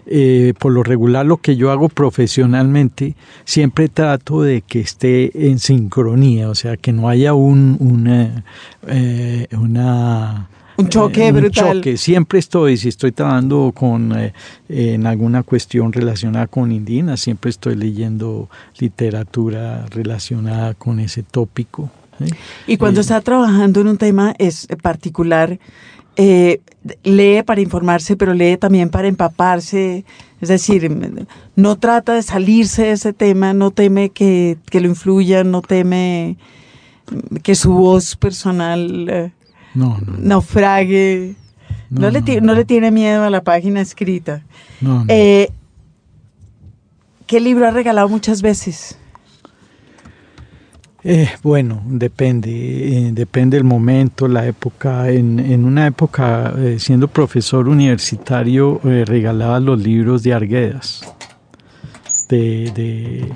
Speaker 7: eh, por lo regular lo que yo hago profesionalmente, siempre trato de que esté en sincronía, o sea, que no haya un, una, eh, una
Speaker 5: Un choque
Speaker 7: eh,
Speaker 5: brutal.
Speaker 7: choque. Siempre estoy, si estoy trabajando con eh, en alguna cuestión relacionada con indígenas, siempre estoy leyendo literatura relacionada con ese tópico. ¿sí?
Speaker 5: Y cuando
Speaker 7: Eh,
Speaker 5: está trabajando en un tema es particular, lee para informarse, pero lee también para empaparse. Es decir, no trata de salirse de ese tema, no teme que, que lo influya, no teme que su voz personal
Speaker 7: No, no,
Speaker 5: naufrague. No, le,
Speaker 7: no,
Speaker 5: le tiene miedo a la página escrita. Eh, ¿Qué libro ha regalado muchas veces?
Speaker 7: Eh, bueno, depende, eh, depende el momento, la época. En, en una época, eh, siendo profesor universitario, regalaba los libros de Arguedas, de, de,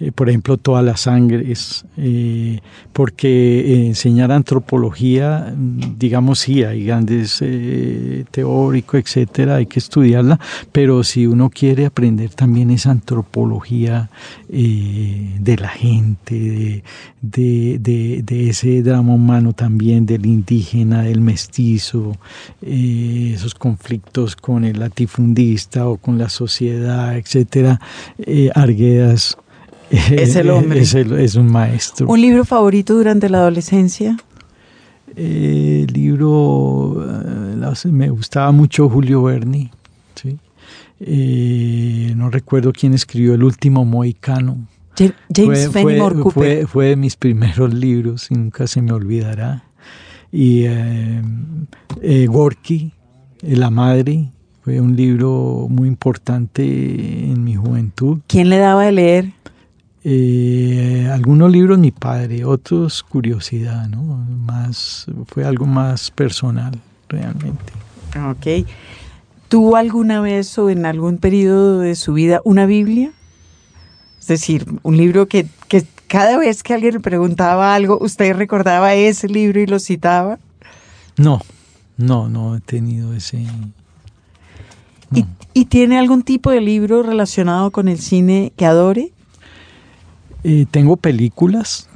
Speaker 7: eh, por ejemplo, Todas las Sangres, eh, porque enseñar antropología, digamos, sí, hay grandes eh, teóricos, etcétera, hay que estudiarla, pero si uno quiere aprender también esa antropología eh, de la gente, de, de, ese drama humano también, del indígena, del mestizo, esos conflictos con el latifundista o con la sociedad, etcétera, Arguedas
Speaker 5: Es el hombre.
Speaker 7: es, el- es un maestro.
Speaker 5: ¿Un libro favorito durante la adolescencia?
Speaker 7: Eh, el libro, eh, me gustaba mucho Julio Berni, ¿sí? Eh, no recuerdo quién escribió El último mohicano.
Speaker 5: Ja- James
Speaker 7: fue,
Speaker 5: Fenimore
Speaker 7: fue-
Speaker 5: Cooper.
Speaker 7: fue- fue de mis primeros libros y nunca se me olvidará. Y eh, eh, Gorky, La Madre, fue un libro muy importante en mi juventud.
Speaker 5: ¿Quién le daba de leer?
Speaker 7: Eh, algunos libros mi padre, otros curiosidad, ¿no? Más, fue algo más personal realmente.
Speaker 5: Ok. ¿Tuvo alguna vez o en algún periodo de su vida una Biblia? Es decir, un libro que, que cada vez que alguien le preguntaba algo, usted recordaba ese libro y lo citaba.
Speaker 7: No, no, no he tenido ese...
Speaker 5: ¿Y, y tiene algún tipo de libro relacionado con el cine que adore?
Speaker 7: Tengo películas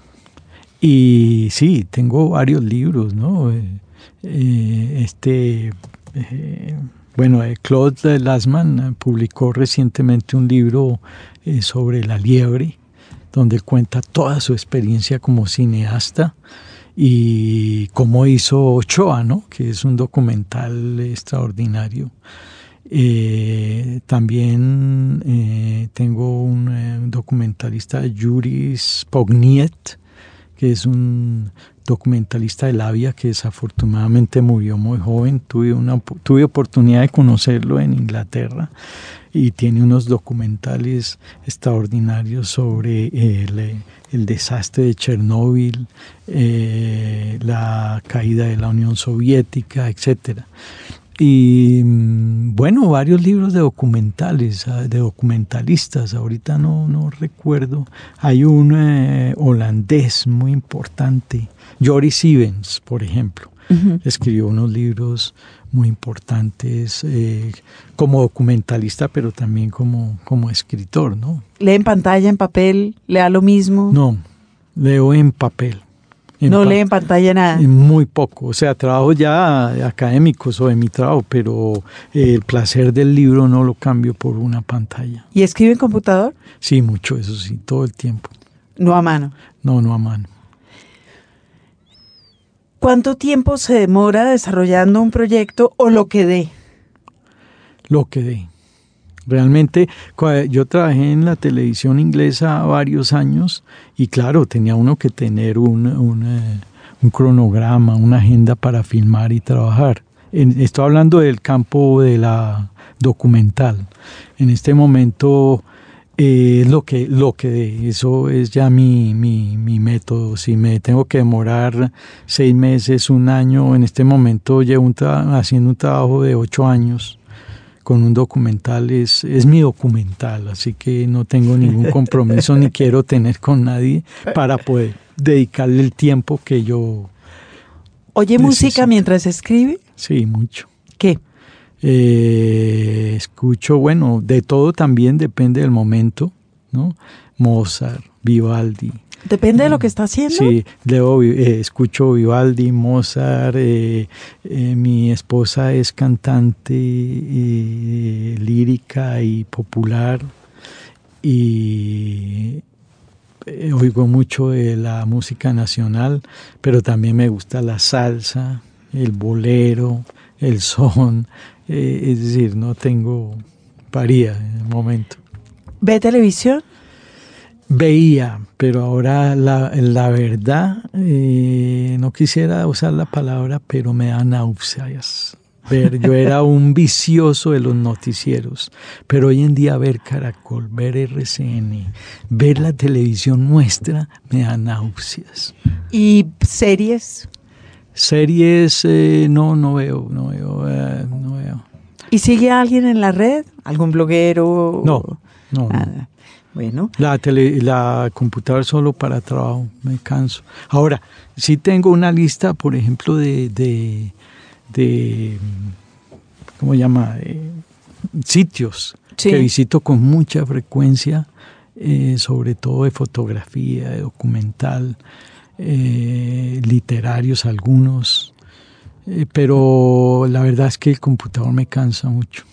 Speaker 7: y sí, tengo varios libros, ¿no? Eh, eh, este, eh, bueno, Claude Lasman publicó recientemente un libro sobre la liebre donde cuenta toda su experiencia como cineasta y cómo hizo Ochoa, ¿no? que es un documental extraordinario. Eh, también eh, tengo un eh, documentalista, Juris Pogniet, que es un documentalista de Labia que desafortunadamente murió muy joven. Tuve, una, tuve oportunidad de conocerlo en Inglaterra y tiene unos documentales extraordinarios sobre el, el desastre de Chernóbil, la caída de la Unión Soviética, etcétera. Y mm, bueno, varios libros de documentales, ah, de documentalistas, ahorita no, no recuerdo. Hay un eh, holandés muy importante, Joris Ivens, por ejemplo. Escribió unos libros muy importantes eh, como documentalista, pero también como, como escritor, ¿no?
Speaker 5: ¿Lee en pantalla, en papel? ¿Lea lo mismo?
Speaker 7: No, leo en papel.
Speaker 5: No lee en pantalla nada.
Speaker 7: Muy poco, o sea, trabajo ya académicos o de mi trabajo, pero el placer del libro no lo cambio por una pantalla.
Speaker 5: ¿Y escribe en computador?
Speaker 7: Sí, mucho, eso sí, todo el tiempo.
Speaker 5: ¿No a mano?
Speaker 7: No, no a mano.
Speaker 5: ¿Cuánto tiempo se demora desarrollando un proyecto o lo que dé?
Speaker 7: Lo que dé. Realmente yo trabajé en la televisión inglesa varios años y claro, tenía uno que tener un, un, cronograma, una agenda para filmar y trabajar. estoy hablando del campo de la documental. En este momento es lo que, lo que eso es ya mi, mi, mi, método. Si me tengo que demorar seis meses, un año, en este momento llevo haciendo un trabajo de ocho años con un documental, es, es mi documental, así que no tengo ningún compromiso ni quiero tener con nadie para poder dedicarle el tiempo que yo...
Speaker 5: ¿Oye música mientras escribe?
Speaker 7: Sí, mucho.
Speaker 5: ¿Qué?
Speaker 7: Eh, escucho, bueno, de todo también depende del momento, ¿no? Mozart, Vivaldi.
Speaker 5: Depende de lo que está haciendo.
Speaker 7: Sí, leo, eh, escucho Vivaldi, Mozart. Eh, mi esposa es cantante lírica y popular y oigo mucho de la música nacional, pero también me gusta la salsa, el bolero, el son, eh, es decir, no tengo paría en el momento.
Speaker 5: ¿Ve televisión?
Speaker 7: Veía, pero ahora la, la verdad, eh, no quisiera usar la palabra, pero me da náuseas. Ver, yo era un vicioso de los noticieros, pero hoy en día ver Caracol, ver RCN, ver la televisión nuestra, me da náuseas.
Speaker 5: ¿Y series?
Speaker 7: Series, eh, no, no veo, no veo, eh, no veo.
Speaker 5: ¿Y sigue alguien en la red? ¿Algún bloguero?
Speaker 7: No, no.
Speaker 5: Bueno.
Speaker 7: La, tele, la computadora solo para trabajo, me canso. Ahora, sí tengo una lista, por ejemplo, de, de, de ¿cómo llama? sitios que visito con mucha frecuencia, eh, sobre todo de fotografía, de documental. Eh, literarios algunos, eh, pero la verdad es que el computador me cansa mucho.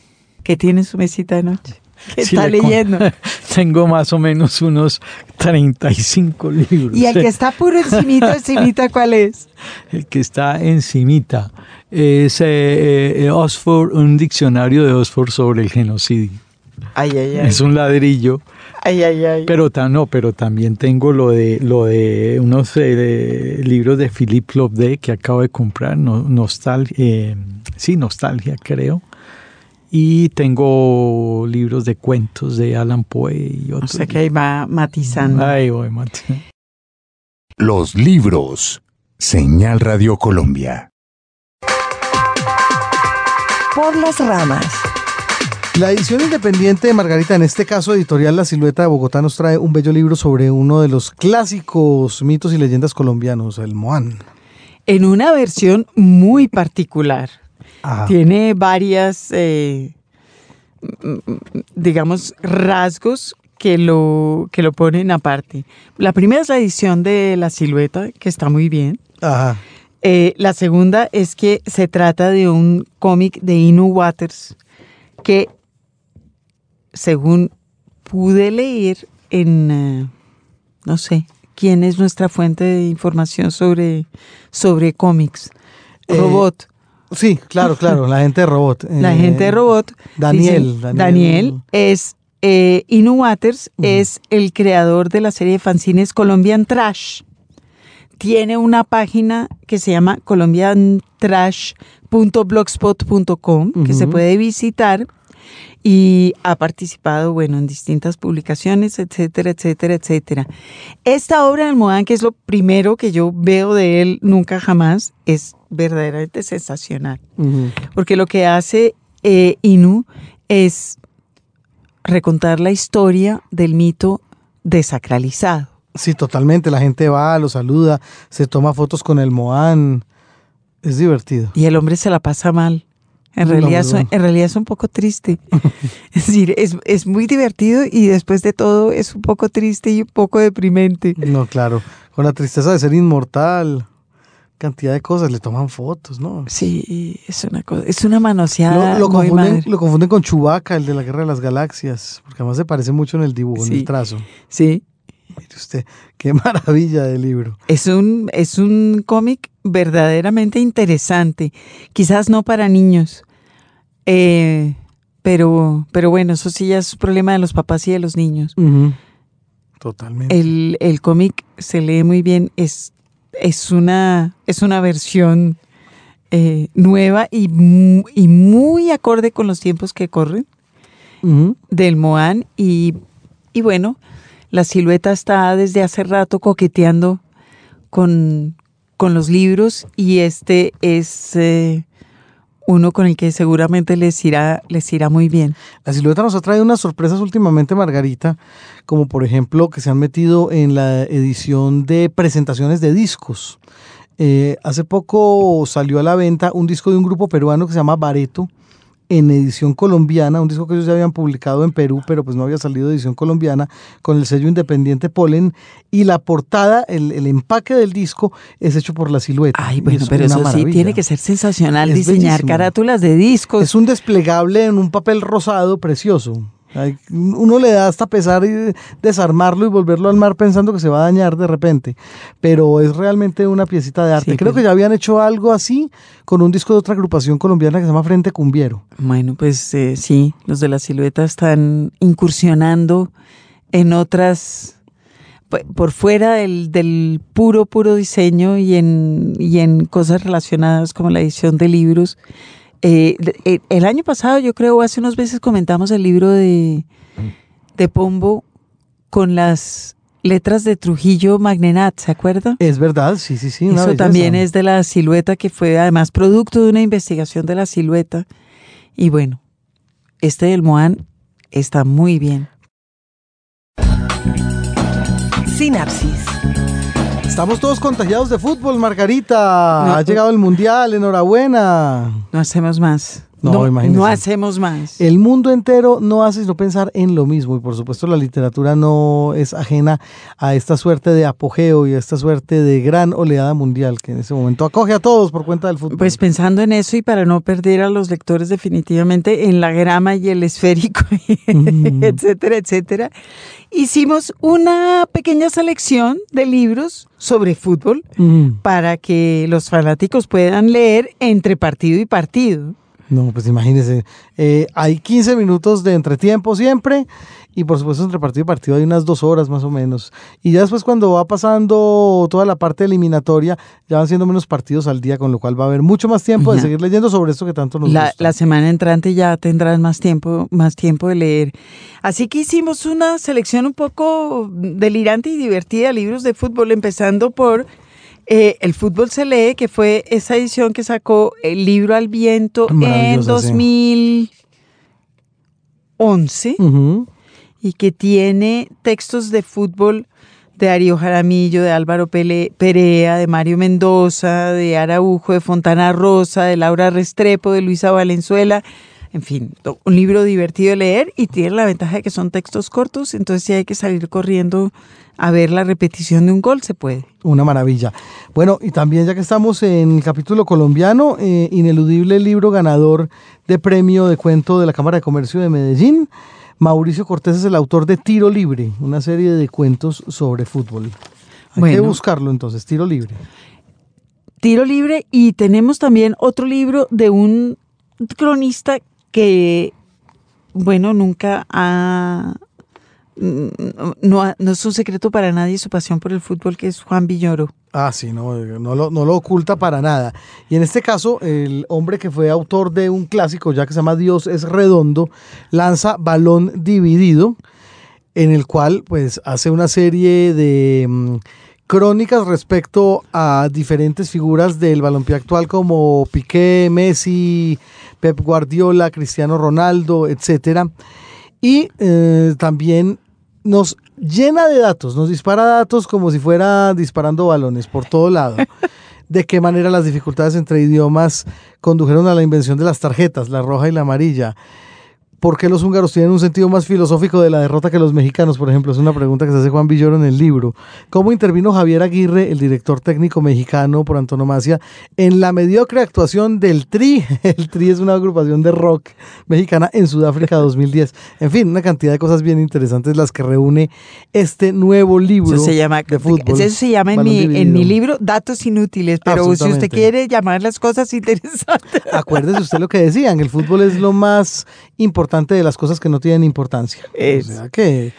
Speaker 5: ¿Qué tiene su mesita de noche? ¿Qué está leyendo?
Speaker 7: Tengo más o menos unos 35 libros.
Speaker 5: ¿Y el que está puro encimita, encimita cuál es?
Speaker 7: El que está encimita es eh, Oxford, un diccionario de Oxford sobre el genocidio.
Speaker 5: Ay, ay, ay.
Speaker 7: Es un ladrillo
Speaker 5: Ay, ay, ay.
Speaker 7: Pero no, pero también tengo lo de lo de unos eh, libros de Philippe Loveday que acabo de comprar, no, nostalgia, eh, sí, nostalgia creo. Y tengo libros de cuentos de Alan Poe y otros.
Speaker 5: O sea que ahí va matizando.
Speaker 7: Ahí voy matizando.
Speaker 6: Los libros. Señal Radio Colombia.
Speaker 1: Por las ramas.
Speaker 2: La edición independiente de Margarita, en este caso editorial La Silueta de Bogotá, nos trae un bello libro sobre uno de los clásicos mitos y leyendas colombianos, el Moán.
Speaker 5: En una versión muy particular. Tiene varias, eh, digamos, rasgos que lo, que lo ponen aparte. La primera es la edición de La Silueta, que está muy bien. Eh, la segunda es que se trata de un cómic de Inu Waters que según pude leer en, eh, no sé, quién es nuestra fuente de información sobre, sobre cómics.
Speaker 2: Eh,
Speaker 5: Robot.
Speaker 2: Sí, claro, claro, la gente de Robot.
Speaker 5: La
Speaker 2: Eh,
Speaker 5: gente de Robot.
Speaker 2: Daniel, Daniel.
Speaker 5: Daniel es, eh, Inu Waters es el creador de la serie de fanzines Colombian Trash. Tiene una página que se llama colombiantrash.blogspot.com que se puede visitar y ha participado, bueno, en distintas publicaciones, etcétera, etcétera, etcétera. Esta obra de Almohadán, que es lo primero que yo veo de él nunca jamás, es verdaderamente sensacional porque lo que hace eh, Inu es recontar la historia del mito desacralizado.
Speaker 2: Sí, totalmente. La gente va, lo saluda, se toma fotos con el Moan. Es divertido.
Speaker 5: Y el hombre se la pasa mal. En,
Speaker 2: No,
Speaker 5: realidad, en realidad es un poco triste. es decir, es, es muy divertido y después de todo es un poco triste y un poco deprimente.
Speaker 2: No, claro. Con la tristeza de ser inmortal. Cantidad de cosas. Le toman fotos, ¿no?
Speaker 5: Sí, es una cosa, es una manoseada
Speaker 2: Lo, lo
Speaker 5: muy
Speaker 2: confunden,
Speaker 5: madre.
Speaker 2: lo confunden con Chewbacca, el de la Guerra de las Galaxias. Porque además se parece mucho en el dibujo, en el trazo.
Speaker 5: Sí,
Speaker 2: Mire usted, qué maravilla de libro.
Speaker 5: Es un, es un cómic verdaderamente interesante. Quizás no para niños. eh, pero, pero bueno, eso sí ya es un problema de los papás y de los niños.
Speaker 2: Totalmente.
Speaker 5: El, el cómic se lee muy bien. Es, es, una, es una versión eh, nueva y, y muy acorde con los tiempos que corren del Moan. Y, y bueno, la silueta está desde hace rato coqueteando con, con los libros y este es eh, uno con el que seguramente les irá, les irá muy bien.
Speaker 2: La silueta nos ha traído unas sorpresas últimamente, Margarita, como por ejemplo que se han metido en la edición de presentaciones de discos. Eh, hace poco salió a la venta un disco de un grupo peruano que se llama Bareto en edición colombiana, un disco que ellos ya habían publicado en Perú, pero pues no había salido de edición colombiana, con el sello independiente Polen, y la portada, el, el empaque del disco es hecho por la silueta.
Speaker 5: Ay, bueno,
Speaker 2: es
Speaker 5: pero eso sí tiene que ser sensacional
Speaker 2: Es
Speaker 5: diseñar
Speaker 2: bellísimo.
Speaker 5: carátulas de discos.
Speaker 2: Es un desplegable en un papel rosado precioso. Uno le da hasta pesar y desarmarlo y volverlo al mar pensando que se va a dañar de repente. Pero es realmente una piecita de arte.
Speaker 5: Sí,
Speaker 2: Creo
Speaker 5: pues-
Speaker 2: que ya habían hecho algo así con un disco de otra agrupación colombiana que se llama Frente Cumbiero.
Speaker 5: Bueno, pues eh, sí, los de la silueta están incursionando en otras, por fuera del, del puro, puro diseño y en, y en cosas relacionadas como la edición de libros. Eh, eh, el año pasado, yo creo, hace unos meses comentamos el libro de, de Pombo con las letras de Trujillo Magnenat, ¿se acuerda?
Speaker 2: Es verdad, sí, sí, sí.
Speaker 5: Eso también es de la silueta, que fue además producto de una investigación de la silueta. Y bueno, este del Moan está muy bien.
Speaker 1: Sinapsis.
Speaker 2: Estamos todos contagiados de fútbol, Margarita. Ha llegado el Mundial, enhorabuena.
Speaker 5: No hacemos más.
Speaker 2: No, imagínese.
Speaker 5: no hacemos más.
Speaker 2: El mundo entero no hace sino pensar en lo mismo y por supuesto la literatura no es ajena a esta suerte de apogeo y a esta suerte de gran oleada mundial que en ese momento acoge a todos por cuenta del fútbol.
Speaker 5: Pues pensando en eso y para no perder a los lectores definitivamente en la grama y el esférico,
Speaker 2: Mm.
Speaker 5: etcétera, etcétera, hicimos una pequeña selección de libros sobre fútbol
Speaker 2: Mm.
Speaker 5: para que los fanáticos puedan leer entre partido y partido.
Speaker 2: No, pues imagínese, eh, hay 15 minutos de entretiempo siempre y por supuesto entre partido y partido hay unas dos horas más o menos. Y ya después cuando va pasando toda la parte eliminatoria, ya van siendo menos partidos al día, con lo cual va a haber mucho más tiempo de seguir leyendo sobre esto que tanto nos
Speaker 5: La,
Speaker 2: gusta.
Speaker 5: la semana entrante ya tendrán más tiempo, más tiempo de leer. Así que hicimos una selección un poco delirante y divertida de libros de fútbol, empezando por eh, El fútbol se lee, que fue esa edición que sacó el libro al viento en
Speaker 2: Maravillosa, sí.
Speaker 5: 2011
Speaker 2: Ujú.
Speaker 5: y que tiene textos de fútbol de Darío Jaramillo, de Álvaro Pele- Perea, de Mario Mendoza, de Araujo, de Fontana Rosa, de Laura Restrepo, de Luisa Valenzuela. En fin, un libro divertido de leer y tiene la ventaja de que son textos cortos, entonces si hay que salir corriendo a ver la repetición de un gol, se puede.
Speaker 2: Una maravilla. Bueno, y también ya que estamos en el capítulo colombiano, eh, ineludible libro ganador de premio de cuento de la Cámara de Comercio de Medellín, Mauricio Cortés es el autor de Tiro Libre, una serie de cuentos sobre fútbol. Hay que buscarlo entonces, Tiro Libre.
Speaker 5: Tiro Libre y tenemos también otro libro de un cronista que, bueno, nunca ha... No, no es un secreto para nadie su pasión por el fútbol, que es Juan Villoro.
Speaker 2: Ah, sí, no, no, lo, no lo oculta para nada. Y en este caso, el hombre que fue autor de un clásico, ya que se llama Dios es redondo, lanza Balón Dividido, en el cual pues hace una serie de mm, crónicas respecto a diferentes figuras del balompié actual como Piqué, Messi, Pep Guardiola, Cristiano Ronaldo, etcétera. Y eh, también nos llena de datos, nos dispara datos como si fuera disparando balones por todo lado. de qué manera las dificultades entre idiomas condujeron a la invención de las tarjetas, la roja y la amarilla, ¿Por qué los húngaros tienen un sentido más filosófico de la derrota que los mexicanos, por ejemplo? Es una pregunta que se hace Juan Villoro en el libro. ¿Cómo intervino Javier Aguirre, el director técnico mexicano por antonomasia, en la mediocre actuación del TRI? El TRI es una agrupación de rock mexicana en Sudáfrica 2010. En fin, una cantidad de cosas bien interesantes las que reúne este nuevo libro
Speaker 5: se llama,
Speaker 2: de fútbol.
Speaker 5: Eso se llama en mi, en mi, libro Datos Inútiles, pero si usted quiere llamar las cosas interesantes.
Speaker 2: Acuérdese usted lo que decían, el fútbol es lo más importante de las cosas que no tienen importancia. O sea que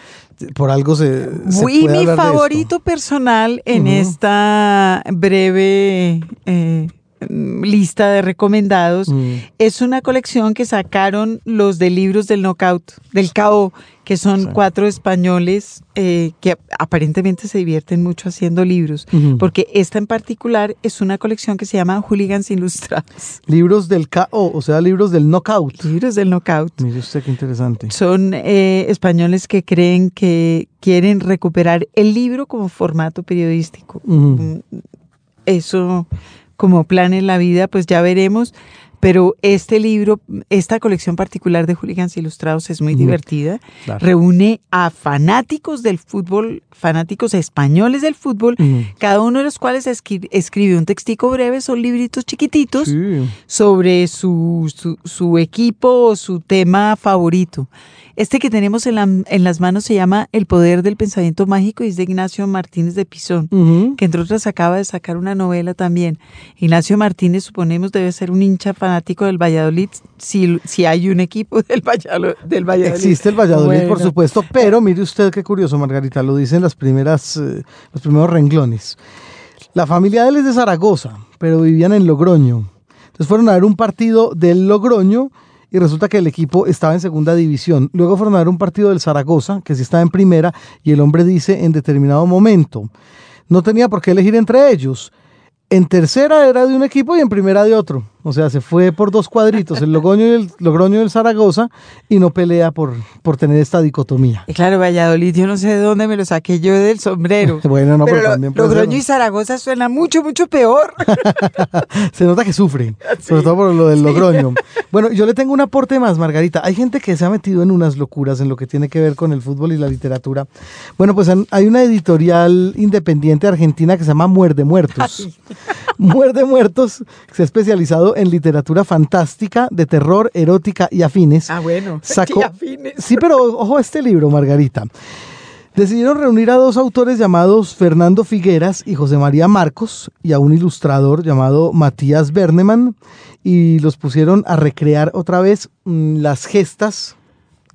Speaker 2: por algo se, se
Speaker 5: mi favorito personal en esta breve eh, lista de recomendados mm. es una colección que sacaron los de libros del knockout, del KO, que son cuatro españoles eh, que aparentemente se divierten mucho haciendo libros, porque esta en particular es una colección que se llama Hooligans Ilustrados.
Speaker 2: Libros del KO, o sea, libros del knockout.
Speaker 5: Libros del knockout.
Speaker 2: Mire usted qué interesante.
Speaker 5: Son eh, españoles que creen que quieren recuperar el libro como formato periodístico. Mm, eso como plan en la vida, pues ya veremos. Pero este libro, esta colección particular de Hooligans Ilustrados es muy divertida. Reúne a fanáticos del fútbol, fanáticos españoles del fútbol, cada uno de los cuales escribe un textico breve, son libritos chiquititos, sobre su, su, su equipo o su tema favorito. Este que tenemos en, las manos se llama El Poder del Pensamiento Mágico y es de Ignacio Martínez de Pisón, que entre otras acaba de sacar una novela también. Ignacio Martínez, suponemos, debe ser un hincha fanático del Valladolid, si, si hay un equipo del, Valladolid.
Speaker 2: Existe el Valladolid, por supuesto, pero mire usted qué curioso, Margarita, lo dicen las primeras, eh, los primeros renglones. La familia de él es de Zaragoza, pero vivían en Logroño. Entonces fueron a ver un partido del Logroño y resulta que el equipo estaba en segunda división. Luego fueron a ver un partido del Zaragoza, que sí estaba en primera, y el hombre dice en determinado momento, no tenía por qué elegir entre ellos. En tercera era de un equipo y en primera de otro. O sea, se fue por dos cuadritos, el Logroño y el, Logroño del Zaragoza, y no pelea por, por tener esta dicotomía.
Speaker 5: Y claro, Valladolid, yo no sé de dónde me lo saqué yo del sombrero.
Speaker 2: bueno, no, pero, también
Speaker 5: Logroño y Zaragoza suena mucho, mucho peor.
Speaker 2: se nota que sufren, sobre todo por lo del Logroño. Bueno, yo le tengo un aporte más, Margarita. Hay gente que se ha metido en unas locuras en lo que tiene que ver con el fútbol y la literatura. Bueno, pues hay una editorial independiente argentina que se llama Muerde Muertos. Muerde Muertos, que se ha especializado en literatura fantástica, de terror, erótica y afines.
Speaker 5: Ah, bueno.
Speaker 2: Sacó, Sí, pero ojo a este libro, Margarita. Decidieron reunir a dos autores llamados Fernando Figueras y José María Marcos y a un ilustrador llamado Matías Berneman y los pusieron a recrear otra vez mm, las gestas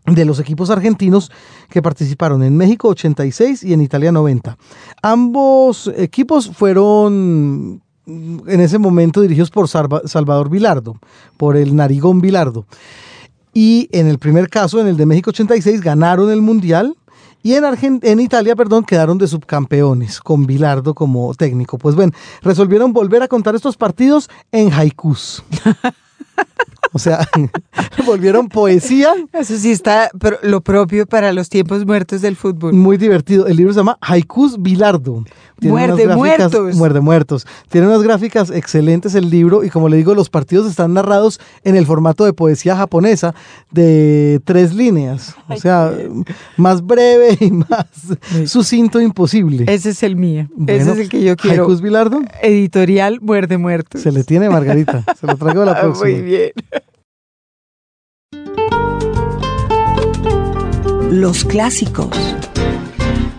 Speaker 2: de los equipos argentinos que participaron en México 86 y en Italia 90. Ambos equipos fueron en ese momento dirigidos por Salvador Vilardo, por el Narigón Vilardo. Y en el primer caso, en el de México 86, ganaron el Mundial y en, en Italia, perdón, quedaron de subcampeones con Vilardo como técnico. Pues bueno, resolvieron volver a contar estos partidos en haikus. O sea, volvieron poesía.
Speaker 5: Eso sí está lo propio para los tiempos muertos del fútbol.
Speaker 2: Muy divertido. El libro se llama Haikus Bilardo.
Speaker 5: Muerde muertos.
Speaker 2: Muerde muertos. Tiene unas gráficas excelentes el libro y como le digo, los partidos están narrados en el formato de poesía japonesa de tres líneas. O sea, más breve y más sucinto imposible.
Speaker 5: Ese es el mío. Ese es el que yo quiero.
Speaker 2: Haikus Bilardo.
Speaker 5: Editorial Muerde Muertos.
Speaker 2: Se le tiene Margarita. Se lo traigo a la próxima.
Speaker 5: Muy bien.
Speaker 1: Los clásicos.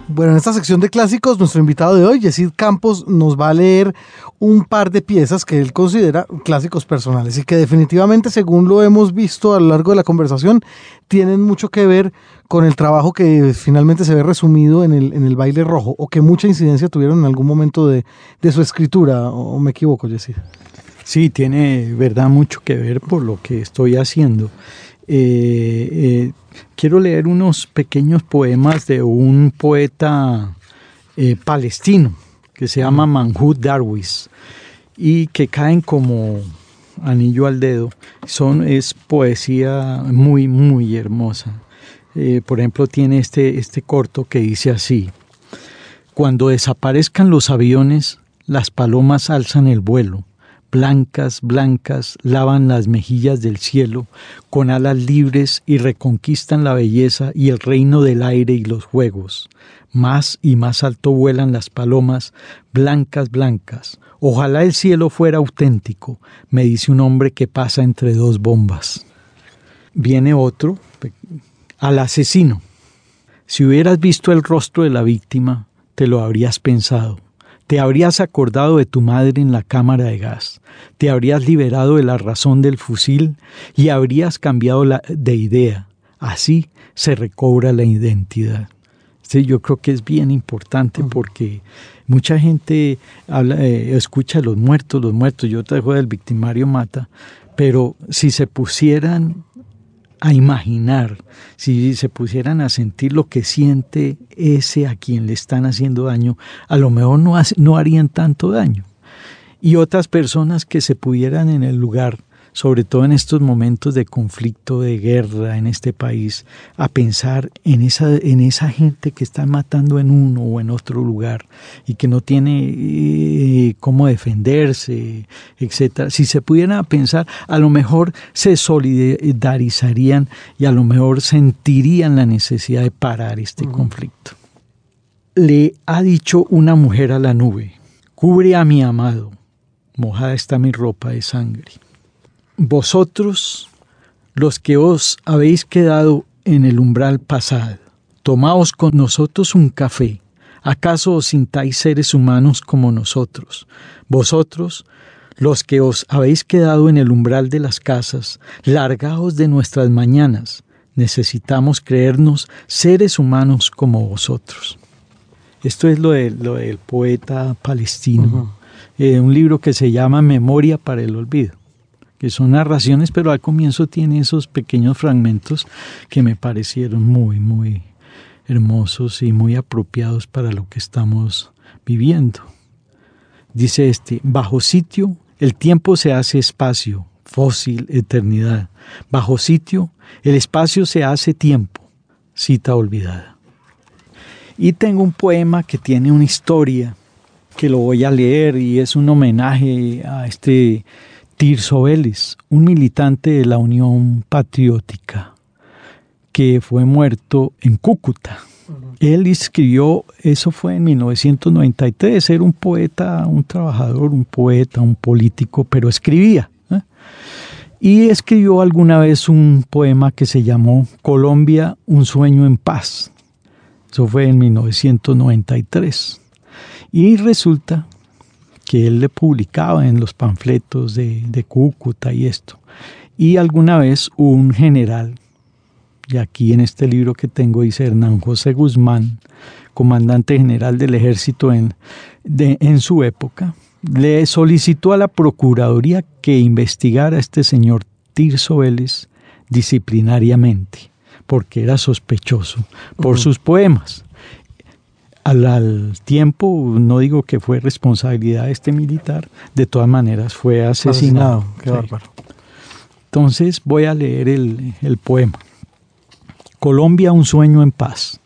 Speaker 2: Bueno, en esta sección de clásicos, nuestro invitado de hoy, Yesid Campos, nos va a leer un par de piezas que él considera clásicos personales y que definitivamente, según lo hemos visto a lo largo de la conversación, tienen mucho que ver con el trabajo que finalmente se ve resumido en el, en el baile rojo o que mucha incidencia tuvieron en algún momento de, de su escritura, o me equivoco, Yesid.
Speaker 7: Sí, tiene verdad mucho que ver por lo que estoy haciendo. Eh, eh, quiero leer unos pequeños poemas de un poeta eh, palestino que se llama Manhud Darwis y que caen como anillo al dedo. Son, es poesía muy, muy hermosa. por ejemplo, tiene este, este corto que dice así. Cuando desaparezcan los aviones, las palomas alzan el vuelo blancas, blancas, lavan las mejillas del cielo, con alas libres y reconquistan la belleza y el reino del aire y los juegos. Más y más alto vuelan las palomas, blancas, blancas. Ojalá el cielo fuera auténtico, me dice un hombre que pasa entre dos bombas. Viene otro, al asesino. Si hubieras visto el rostro de la víctima, te lo habrías pensado. Te habrías acordado de tu madre en la cámara de gas, te habrías liberado de la razón del fusil y habrías cambiado la, de idea. Así se recobra la identidad. Sí, yo creo que es bien importante porque mucha gente habla, eh, escucha a los muertos, los muertos, yo te dejo del victimario mata, pero si se pusieran a imaginar, si se pusieran a sentir lo que siente ese a quien le están haciendo daño, a lo mejor no, no harían tanto daño. Y otras personas que se pudieran en el lugar sobre todo en estos momentos de conflicto, de guerra en este país, a pensar en esa, en esa gente que está matando en uno o en otro lugar y que no tiene eh, cómo defenderse, etcétera. Si se pudieran pensar, a lo mejor se solidarizarían y a lo mejor sentirían la necesidad de parar este conflicto. Le ha dicho una mujer a la nube, cubre a mi amado, mojada está mi ropa de sangre vosotros, los que os habéis quedado en el umbral pasado, tomaos con nosotros un café. ¿Acaso os sintáis seres humanos como nosotros? Vosotros, los que os habéis quedado en el umbral de las casas, largaos de nuestras mañanas. Necesitamos creernos seres humanos como vosotros. Esto es lo, del poeta palestino, eh, un libro que se llama Memoria para el Olvido que son narraciones, pero al comienzo tiene esos pequeños fragmentos que me parecieron muy, muy hermosos y muy apropiados para lo que estamos viviendo. Dice este, bajo sitio el tiempo se hace espacio, fósil, eternidad. Bajo sitio el espacio se hace tiempo, cita olvidada. Y tengo un poema que tiene una historia que lo voy a leer y es un homenaje a este Tirso Vélez, un militante de la Unión Patriótica, que fue muerto en Cúcuta. Él escribió, eso fue en 1993, era un poeta, un trabajador, un poeta, un político, pero escribía. ¿eh? Y escribió alguna vez un poema que se llamó Colombia, un sueño en paz. Eso fue en 1993. Y resulta que él le publicaba en los panfletos de, de Cúcuta y esto. Y alguna vez un general, y aquí en este libro que tengo dice Hernán José Guzmán, comandante general del ejército en, en su época, le solicitó a la Procuraduría que investigara a este señor Tirso Vélez disciplinariamente, porque era sospechoso por sus poemas al, tiempo, no digo que fue responsabilidad de este militar, de todas maneras fue asesinado.
Speaker 2: Qué bárbaro.
Speaker 7: Entonces voy a leer el, el poema. Colombia, un sueño en paz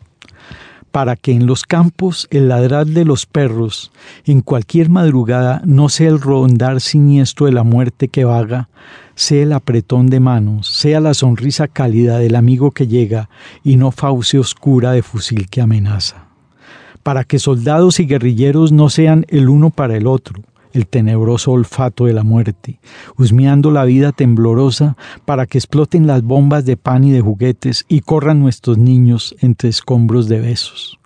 Speaker 7: para que en los campos el ladrar de los perros, en cualquier madrugada, no sea el rondar siniestro de la muerte que vaga, sea el apretón de manos, sea la sonrisa cálida del amigo que llega y no fauce oscura de fusil que amenaza para que soldados y guerrilleros no sean el uno para el otro, el tenebroso olfato de la muerte, husmeando la vida temblorosa para que exploten las bombas de pan y de juguetes y corran nuestros niños entre escombros de besos.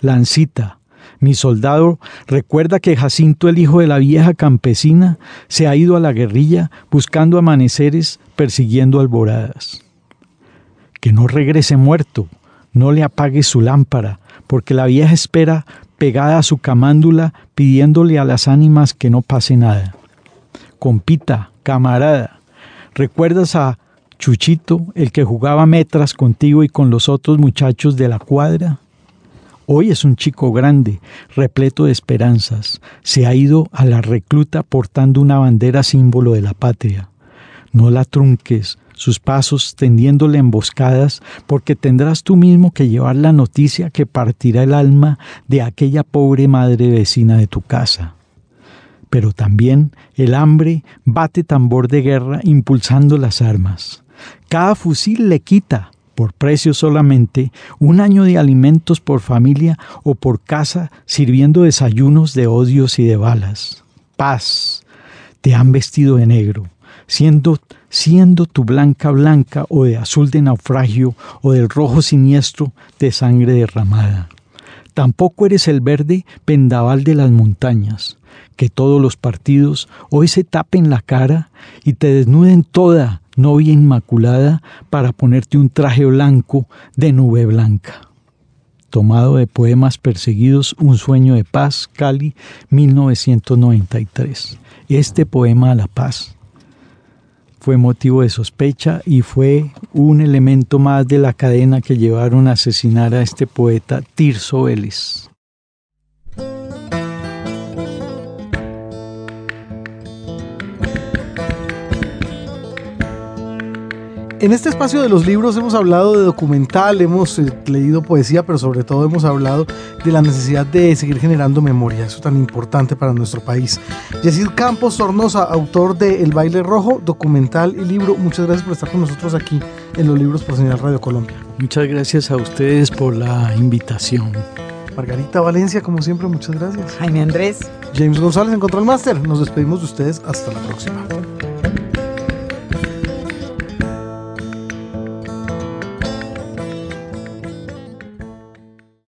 Speaker 7: Lancita, mi soldado, recuerda que Jacinto, el hijo de la vieja campesina, se ha ido a la guerrilla buscando amaneceres, persiguiendo alboradas. Que no regrese muerto, no le apague su lámpara, porque la vieja espera pegada a su camándula pidiéndole a las ánimas que no pase nada. Compita, camarada, ¿recuerdas a Chuchito, el que jugaba metras contigo y con los otros muchachos de la cuadra? Hoy es un chico grande, repleto de esperanzas. Se ha ido a la recluta portando una bandera símbolo de la patria. No la trunques, sus pasos tendiéndole emboscadas, porque tendrás tú mismo que llevar la noticia que partirá el alma de aquella pobre madre vecina de tu casa. Pero también el hambre bate tambor de guerra impulsando las armas. Cada fusil le quita, por precio solamente, un año de alimentos por familia o por casa sirviendo desayunos de odios y de balas. Paz. Te han vestido de negro, siendo siendo tu blanca blanca o de azul de naufragio o del rojo siniestro de sangre derramada. Tampoco eres el verde pendaval de las montañas, que todos los partidos hoy se tapen la cara y te desnuden toda, novia inmaculada, para ponerte un traje blanco de nube blanca. Tomado de Poemas Perseguidos, Un sueño de paz, Cali, 1993. Este poema a la paz fue motivo de sospecha y fue un elemento más de la cadena que llevaron a asesinar a este poeta Tirso Vélez.
Speaker 2: En este espacio de los libros hemos hablado de documental, hemos eh, leído poesía, pero sobre todo hemos hablado de la necesidad de seguir generando memoria, eso tan importante para nuestro país. Yesid Campos Sornosa, autor de El baile rojo, documental y libro, muchas gracias por estar con nosotros aquí en los libros por Señal Radio Colombia.
Speaker 7: Muchas gracias a ustedes por la invitación.
Speaker 2: Margarita Valencia, como siempre, muchas gracias.
Speaker 5: Jaime Andrés.
Speaker 2: James González en Control Master. Nos despedimos de ustedes hasta la próxima.